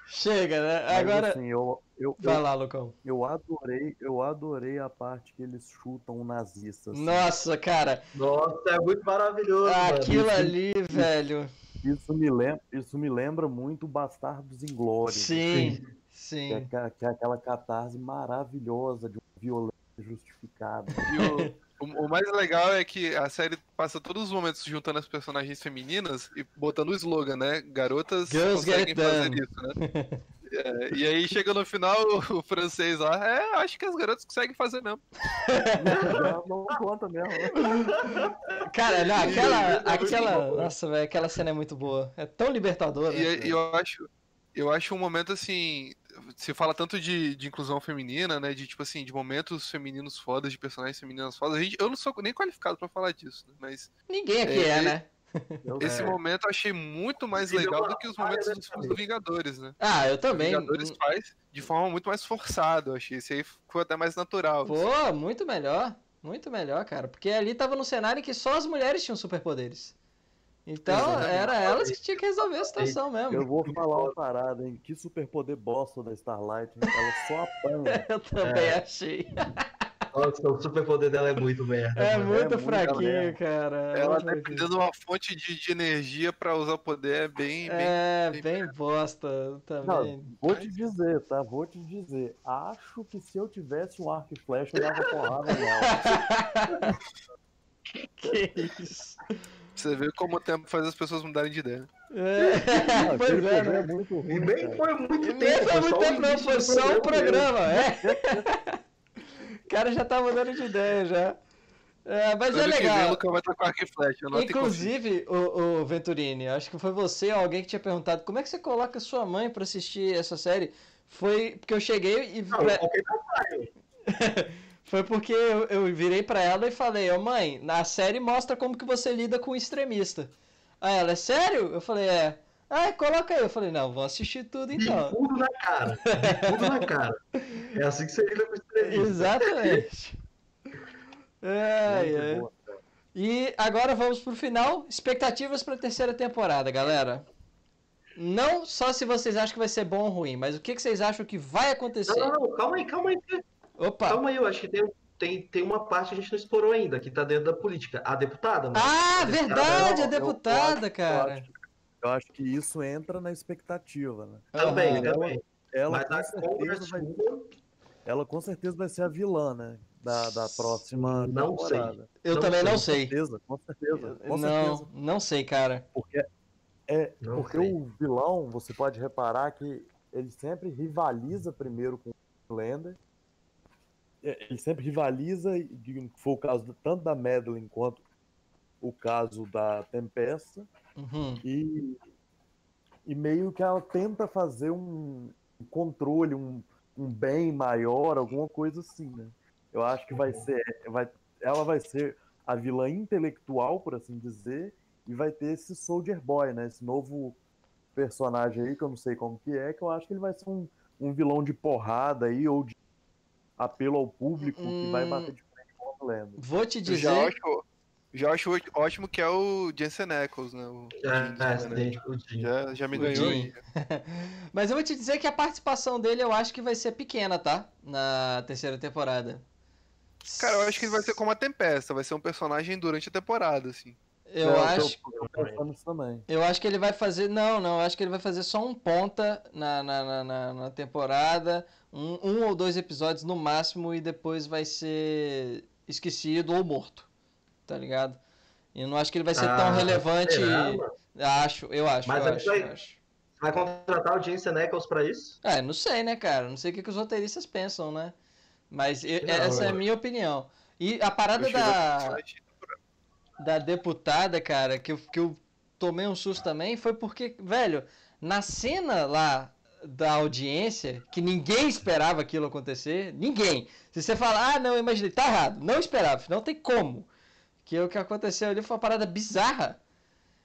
Chega, né? Mas, Agora.
Assim, eu, eu,
Vai eu, lá, Lucão.
Eu adorei, eu adorei a parte que eles chutam o nazista.
Assim. Nossa, cara.
Nossa, é muito maravilhoso.
Aquilo mano. ali, velho.
Isso me, lembra, isso me lembra muito Bastardos Inglórios.
Sim, assim, sim.
Que é, que é aquela catarse maravilhosa de um violência justificada.
E o, o, o, mais legal é que a série passa todos os momentos juntando as personagens femininas e botando o slogan, né? Garotas
Girls conseguem fazer isso,
né? É, e aí chega no final o, francês lá, é, acho que as garotas conseguem fazer mesmo.
não, não conta mesmo.
Cara, não, aquela. É aquela nossa, velho, aquela cena é muito boa. É tão libertadora.
E, e eu acho. Eu acho um momento assim se fala tanto de, de inclusão feminina, né? De tipo assim, de momentos femininos fodas, de personagens femininas fodas. A gente, eu não sou nem qualificado para falar disso, né? Mas.
Ninguém aqui é, é né?
Esse é. momento eu achei muito mais legal do que os momentos dos filmes do Vingadores, né?
Ah, eu também.
O Vingadores faz de forma muito mais forçada, eu achei. Esse aí ficou até mais natural.
Pô, assim. muito melhor. Muito melhor, cara. Porque ali tava no cenário em que só as mulheres tinham superpoderes. Então, Exatamente. era elas que tinham que resolver a situação mesmo.
Eu vou falar uma parada, hein? Que superpoder bosta da Starlight, hein? ela só apanha.
eu também é. achei.
Nossa, o superpoder dela é muito merda.
É mano. muito é fraquinho, cara.
É ela tá dependendo uma fonte de, de energia pra usar o poder é bem.
É, bem, bem, bem bosta também.
Não, vou te dizer, tá? Vou te dizer. Acho que se eu tivesse um arco e flecha, eu dava porrada nela.
que isso?
Você vê como o tempo faz as pessoas mudarem de ideia.
É, pois é, né?
é muito ruim, e nem foi muito tempo. Nem
foi muito tempo, não, foi só o programa. É. o cara já tá mudando de ideia já. É, mas é legal.
Que vai estar com arco e flecha,
Inclusive, o, o, Venturini, acho que foi você ou alguém que tinha perguntado como é que você coloca sua mãe pra assistir essa série. Foi porque eu cheguei e.
Não, eu.
Foi porque eu, eu virei para ela e falei, ô oh, mãe, na série mostra como que você lida com o extremista. Aí ela, é sério? Eu falei, é. Ah, coloca aí. Eu falei, não, vou assistir tudo então.
Tudo na cara. Tudo na cara. É assim que você lida com o extremista.
Exatamente. É, é. E agora vamos pro final. Expectativas para a terceira temporada, galera. Não só se vocês acham que vai ser bom ou ruim, mas o que, que vocês acham que vai acontecer.
Não, não, calma aí, calma aí.
Opa.
Calma aí, eu acho que tem, tem, tem uma parte que a gente não explorou ainda, que tá dentro da política. A deputada.
Mano. Ah, a verdade, a deputada, eu, cara.
Eu acho, eu acho, que isso entra na expectativa, né?
Também, uhum. também.
Ela, ela com certeza vai, ela com certeza vai ser a vilã, né? Da, da próxima
não temporada.
Sei. Eu não também sei. não sei.
Com certeza, com certeza. Com
não,
certeza.
não sei, cara.
Porque, é, porque o vilão, você pode reparar que ele sempre rivaliza primeiro com o Lender é, ele sempre rivaliza, que foi o caso tanto da Madeline quanto o caso da Tempesta,
uhum.
e, e meio que ela tenta fazer um controle, um, um bem maior, alguma coisa assim, né? Eu acho que vai ser, vai, ela vai ser a vilã intelectual, por assim dizer, e vai ter esse Soldier Boy, né? Esse novo personagem aí, que eu não sei como que é, que eu acho que ele vai ser um um vilão de porrada aí, ou de apelo ao público que vai
Hum.
bater de frente com o Homelander.
Vou te
Eu
dizer.
já acho, já acho ótimo que é o Jensen Ackles, né? O
É, é,
né?
tem o
já, já me
O
ganhou aí.
Mas eu vou te dizer que a participação dele eu acho que vai ser pequena, tá? Na terceira temporada.
Cara, eu acho que ele vai ser como a Tempesta, vai ser um personagem durante a temporada, assim.
Eu
É,
acho.
também.
Eu acho que ele vai fazer. Não, não, eu acho que ele vai fazer só um ponta na, na, na, na- na temporada. Um, um ou dois episódios no máximo e depois vai ser esquecido ou morto. Tá ligado? Eu não acho que ele vai ser tão
Ah,
relevante.
será?
Acho, eu acho,
Mas
eu
ele
acho,
vai-
eu acho.
Vai contratar o Jensen Ackles pra isso?
É, não sei, né, cara? Não sei o que, que os roteiristas pensam, né? Mas e-
Não,
essa é a
eu-
minha opinião. E a parada
Eu
da, da deputada, cara, que eu, que eu tomei um susto também, foi porque, velho, na cena lá da audiência, que ninguém esperava aquilo acontecer, ninguém. Se você falar, ah, não, eu imaginei, tá errado, não esperava, não tem como. Que o que aconteceu ali foi uma parada bizarra.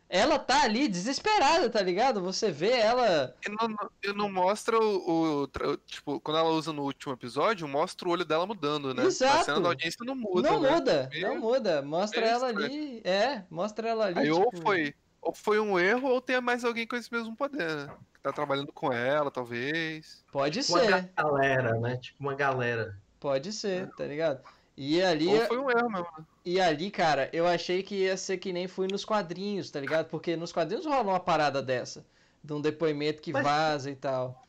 Ela tá ali desesperada, tá ligado? Você vê ela.
E não, não- e não mostra o, o Tipo, quando ela usa no último episódio, mostra o olho dela mudando, né?
Exato.
A cena da audiência não muda.
não
né?
muda,
Meio-
não muda. Mostra
meio
ela ali. É, mostra ela ali.
Aí ou
tipo,
foi, ou foi um erro, ou tem mais alguém com esse mesmo poder, né? Que tá trabalhando com ela, talvez.
Pode
Uma
ser,
galera, né? Tipo uma galera.
pode ser, tá ligado? E ali,
Ou foi um erro mesmo. né?
e ali, cara, eu achei que ia ser que nem fui nos quadrinhos, tá ligado? Porque nos quadrinhos rola uma parada dessa. De um depoimento que
Mas-
vaza e tal.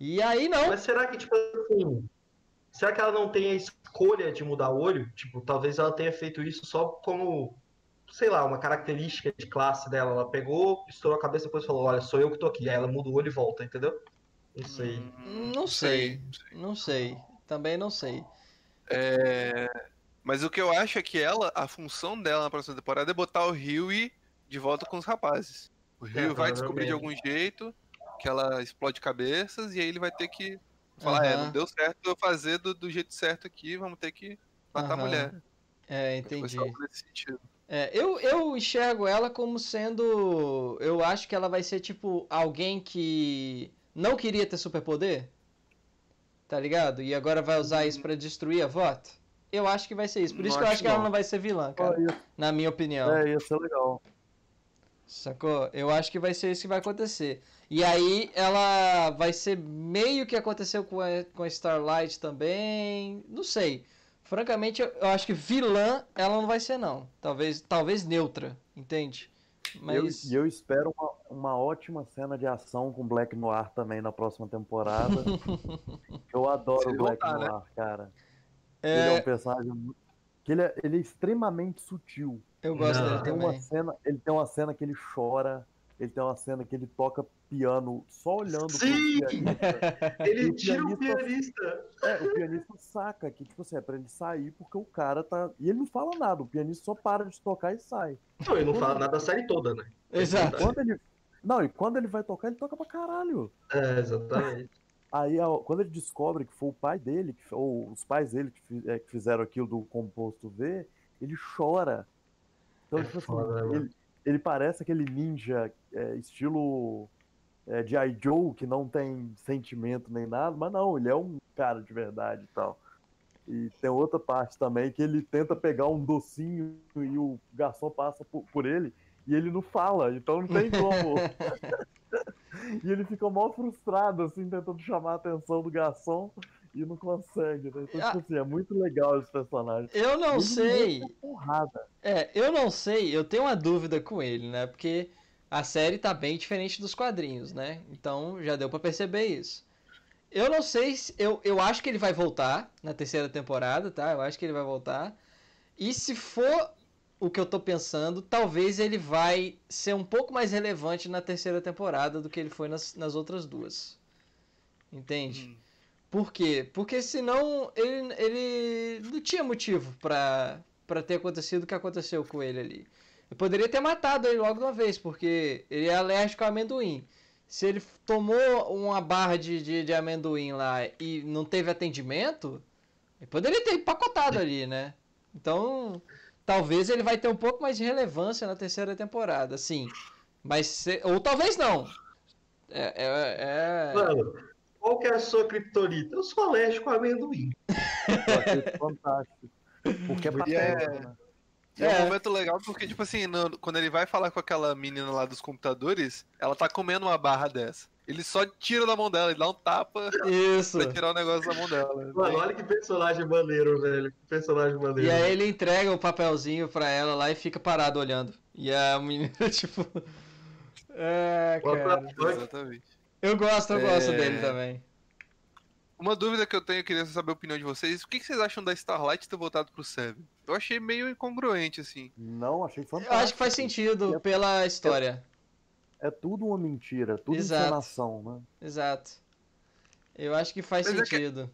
E aí não.
Mas será que, tipo assim. Será que ela não tem a escolha de mudar o olho? Tipo, talvez ela tenha feito isso só como, sei lá, uma característica de classe dela. Ela pegou, estourou a cabeça e depois falou: Olha, sou eu que tô aqui. Aí ela muda o olho e volta, entendeu? Não sei.
Hum,
Não sei. Não sei. Também não sei.
É, Mas o que eu acho é que ela, a função dela na próxima temporada é botar o Huey de volta com os rapazes. O Huey
É,
vai descobrir de algum jeito que ela explode cabeças e aí ele vai ter que falar, é,
Aham.
não deu certo eu fazer do, do jeito certo aqui, vamos ter que matar a
Aham.
mulher.
É, entendi. É, eu, eu enxergo ela como sendo. Eu acho que ela vai ser tipo alguém que não queria ter superpoder. Tá ligado? E agora vai usar isso pra destruir a VOT. Eu acho que vai ser isso. Por isso
Não
que eu
acho
que ela
não.
não vai ser vilã, cara. Na minha opinião.
é, ia ser legal.
Sacou? Eu acho que vai ser isso que vai acontecer. E aí ela vai ser meio que aconteceu com a, com a Starlight também. Não sei. Francamente, eu, eu acho que vilã ela não vai ser, não. Talvez, talvez neutra, entende? Mas.
Eu, e eu espero uma, uma ótima cena de ação com Black Noir também na próxima temporada. eu adoro
Se
o Black
voltar, né?
Noir, cara. Ele é um
É,
personagem muito- que ele é, ele é extremamente sutil.
eu gosto
Não.
dele
Tem uma
também.
cena, ele tem uma cena que ele chora, ele tem uma cena que ele toca piano só olhando
Sim!
pro pianista.
Ele
O
tira o
pianista-. É, o pianista saca que, tipo assim, é pra ele sair porque o cara tá. E ele não fala nada, o pianista só para de tocar e sai.
Não, ele não fala nada da série toda, né?
Exato.
Quando ele. Não, e quando ele vai tocar, ele toca pra caralho.
É, exatamente.
Aí, quando ele descobre que foi o pai dele, que- ou os pais dele que, é, que fizeram aquilo do composto V, ele chora. Então,
É
tipo assim,
foda, né,
ele, ele parece aquele ninja é, estilo é, de I. Joe, que não tem sentimento nem nada, mas não, ele é um cara de verdade e tal. E tem outra parte também que ele tenta pegar um docinho e o garçom passa por, por ele e ele não fala, então não tem como. e ele fica mal frustrado, assim, tentando chamar a atenção do garçom e não consegue, né? Então,
Ah.
tipo assim, é muito legal esse personagem.
Eu não
Ele
sei. É, eu não sei, eu tenho uma dúvida com ele, né? Porque a série tá bem diferente dos quadrinhos, né? Então já deu pra perceber isso. Eu não sei se. Eu, eu acho que ele vai voltar na terceira temporada, tá? Eu acho que ele vai voltar. E se for o que eu tô pensando, talvez ele vai ser um pouco mais relevante na terceira temporada do que ele foi nas, nas outras duas. Entende?
Hum.
Por quê? Porque senão ele, ele não tinha motivo pra ter acontecido o que aconteceu com ele ali. Eu poderia ter matado ele logo de uma vez, porque ele é alérgico a amendoim. Se ele tomou uma barra de, de, de amendoim lá e não teve atendimento, ele poderia ter empacotado ali, né? Então, talvez ele vai ter um pouco mais de relevância na terceira temporada, sim. Mas, se- ou talvez não. É, é, é-
Mano, qual que é a sua criptonita? Eu sou alérgico a amendoim.
Fantástico. Porque é patético,
é-
né?
É um
É.
momento legal porque, tipo assim, no- quando ele vai falar com aquela menina lá dos computadores, ela tá comendo uma barra dessa. Ele só tira da mão dela, ele dá um tapa
Isso.
pra tirar o negócio da mão dela.
Mano, olha que personagem maneiro, velho. Que personagem maneiro.
E aí ele entrega o papelzinho pra ela lá e fica parado olhando. E a menina, tipo. É, cara.
Exatamente.
Eu gosto, eu gosto
É.
dele também.
Uma dúvida que eu tenho, eu queria saber a opinião de vocês. O que vocês acham da Starlight ter voltado pro Seven? Eu achei meio incongruente, assim.
Não, achei
Eu
fantástico.
acho que faz sentido pela história.
É tudo uma mentira, tudo
Exato.
encenação, né?
Exato. Eu acho que faz
Mas é que-
sentido.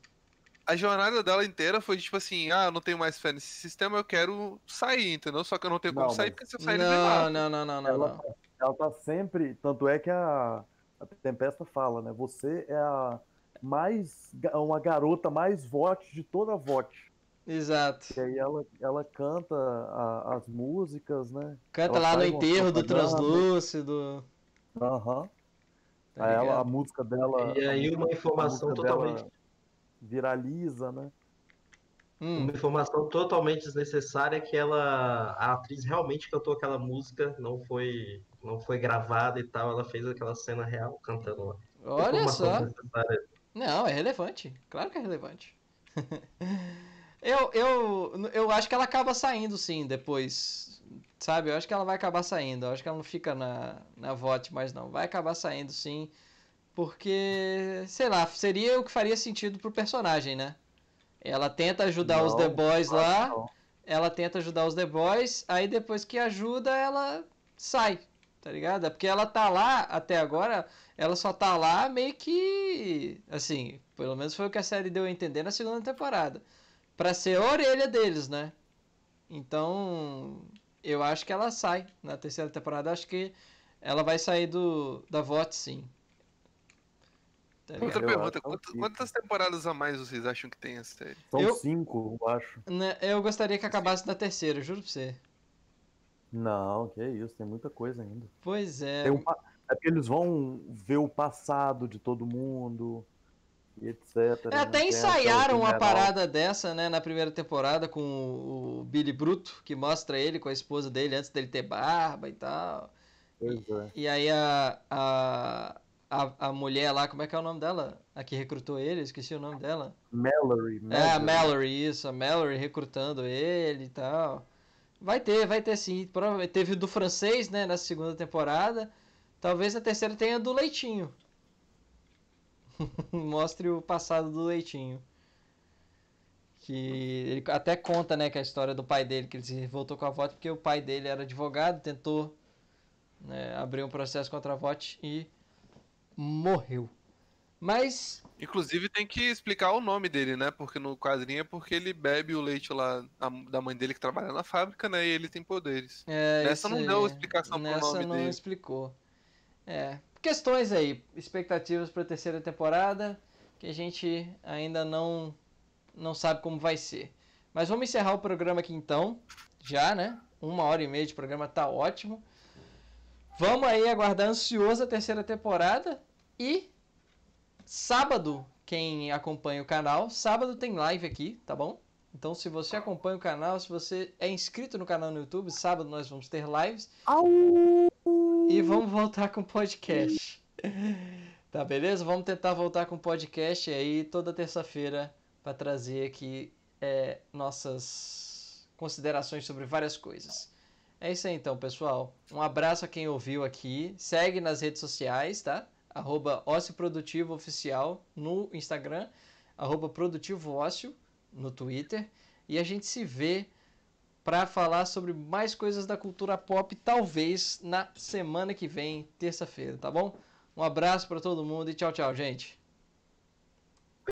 A jornada dela inteira foi tipo assim, ah, eu não tenho mais fé nesse sistema, eu quero sair, entendeu? Só que eu não tenho como
Não,
sair,
mas-
porque se eu sair,
Não,
matam.
não, não, não, não,
ela,
não.
ela tá sempre. Tanto é que a, a Tempesta fala, né? Você é a mais. uma garota mais vote de toda a vote.
Exato.
E aí ela, ela canta a- as músicas, né?
Canta
Ela
lá no enterro do
propaganda.
translúcido.
Aham.
Tá
Aí ela, a música dela.
E aí uma informação totalmente,
viraliza, né?
Hum,
uma informação totalmente desnecessária é que ela, a atriz realmente cantou aquela música, não foi, não foi gravada e tal, ela fez aquela cena real cantando lá.
olha só. Não, é relevante. Claro que é relevante. eu, eu, eu acho que ela acaba saindo sim depois. Sabe? Eu acho que ela vai acabar saindo. Eu acho que ela não fica na, na VOT mais não. Vai acabar saindo sim. Porque, sei lá, seria o que faria sentido pro personagem, né? Ela tenta ajudar os
Não,
The Boys lá.
não.
ela tenta ajudar os The Boys, aí depois que ajuda, ela sai, tá ligado? É porque ela tá lá, até agora, ela só tá lá meio que, assim, pelo menos foi o que a série deu a entender na segunda temporada, pra ser a orelha deles, né? Então, eu acho que ela sai na terceira temporada, acho que ela vai sair do da VOT, sim. Tá?
Outra pergunta,
que
quantas, quantas temporadas a mais vocês acham que tem a série?
São
Eu-
cinco, eu acho.
Né, Eu gostaria que acabasse na terceira, juro pra você.
Não, que isso, tem muita coisa ainda.
Pois é.
Tem um É porque eles vão ver o passado de todo mundo e etc.
É,
né?
até ensaiaram uma parada dessa, né, na primeira temporada com o, Billy Bruto, que mostra ele com a esposa dele antes dele ter barba e tal.
Pois é.
E aí a, a, a, a mulher lá, como é que é o nome dela? A que recrutou ele, esqueci o nome dela.
Mallory.
É, a
Mallory.
Mallory, isso, a Mallory recrutando ele e tal. Vai ter, vai ter sim. Provavelmente teve o do francês, né, na segunda temporada. Talvez a terceira tenha do Leitinho. Mostre o passado do Leitinho. Que ele até conta, né, que a história do pai dele, que ele se voltou com a VOT porque o pai dele era advogado, tentou né, abrir um processo contra a VOT e morreu. Mas
Inclusive tem que explicar o nome dele, né? Porque no quadrinho é porque ele bebe o leite lá da mãe dele que trabalha na fábrica, né? E ele tem poderes.
É,
Nessa não deu explicação pro
Nessa
nome
não
dele.
explicou. É. Questões aí, expectativas para a terceira temporada, que a gente ainda não não sabe como vai ser. Mas vamos encerrar o programa aqui então, já, né? Uma hora e meia de programa tá ótimo. Vamos aí aguardar ansioso a terceira temporada e sábado, quem acompanha o canal, sábado tem live aqui, tá bom? Então, se você acompanha o canal, se você é inscrito no canal no YouTube, sábado nós vamos ter lives
Au!
e vamos voltar com podcast. Tá beleza? Vamos tentar voltar com podcast aí toda terça-feira para trazer aqui é, nossas considerações sobre várias coisas. É isso aí então, pessoal. Um abraço a quem ouviu aqui. Segue nas redes sociais, tá? Arroba Ócio Produtivo Oficial no Instagram, arroba Produtivo Ócio no Twitter. E a gente se vê para falar sobre mais coisas da cultura pop, talvez na semana que vem, terça-feira, tá bom? Um abraço para todo mundo e tchau, tchau, gente.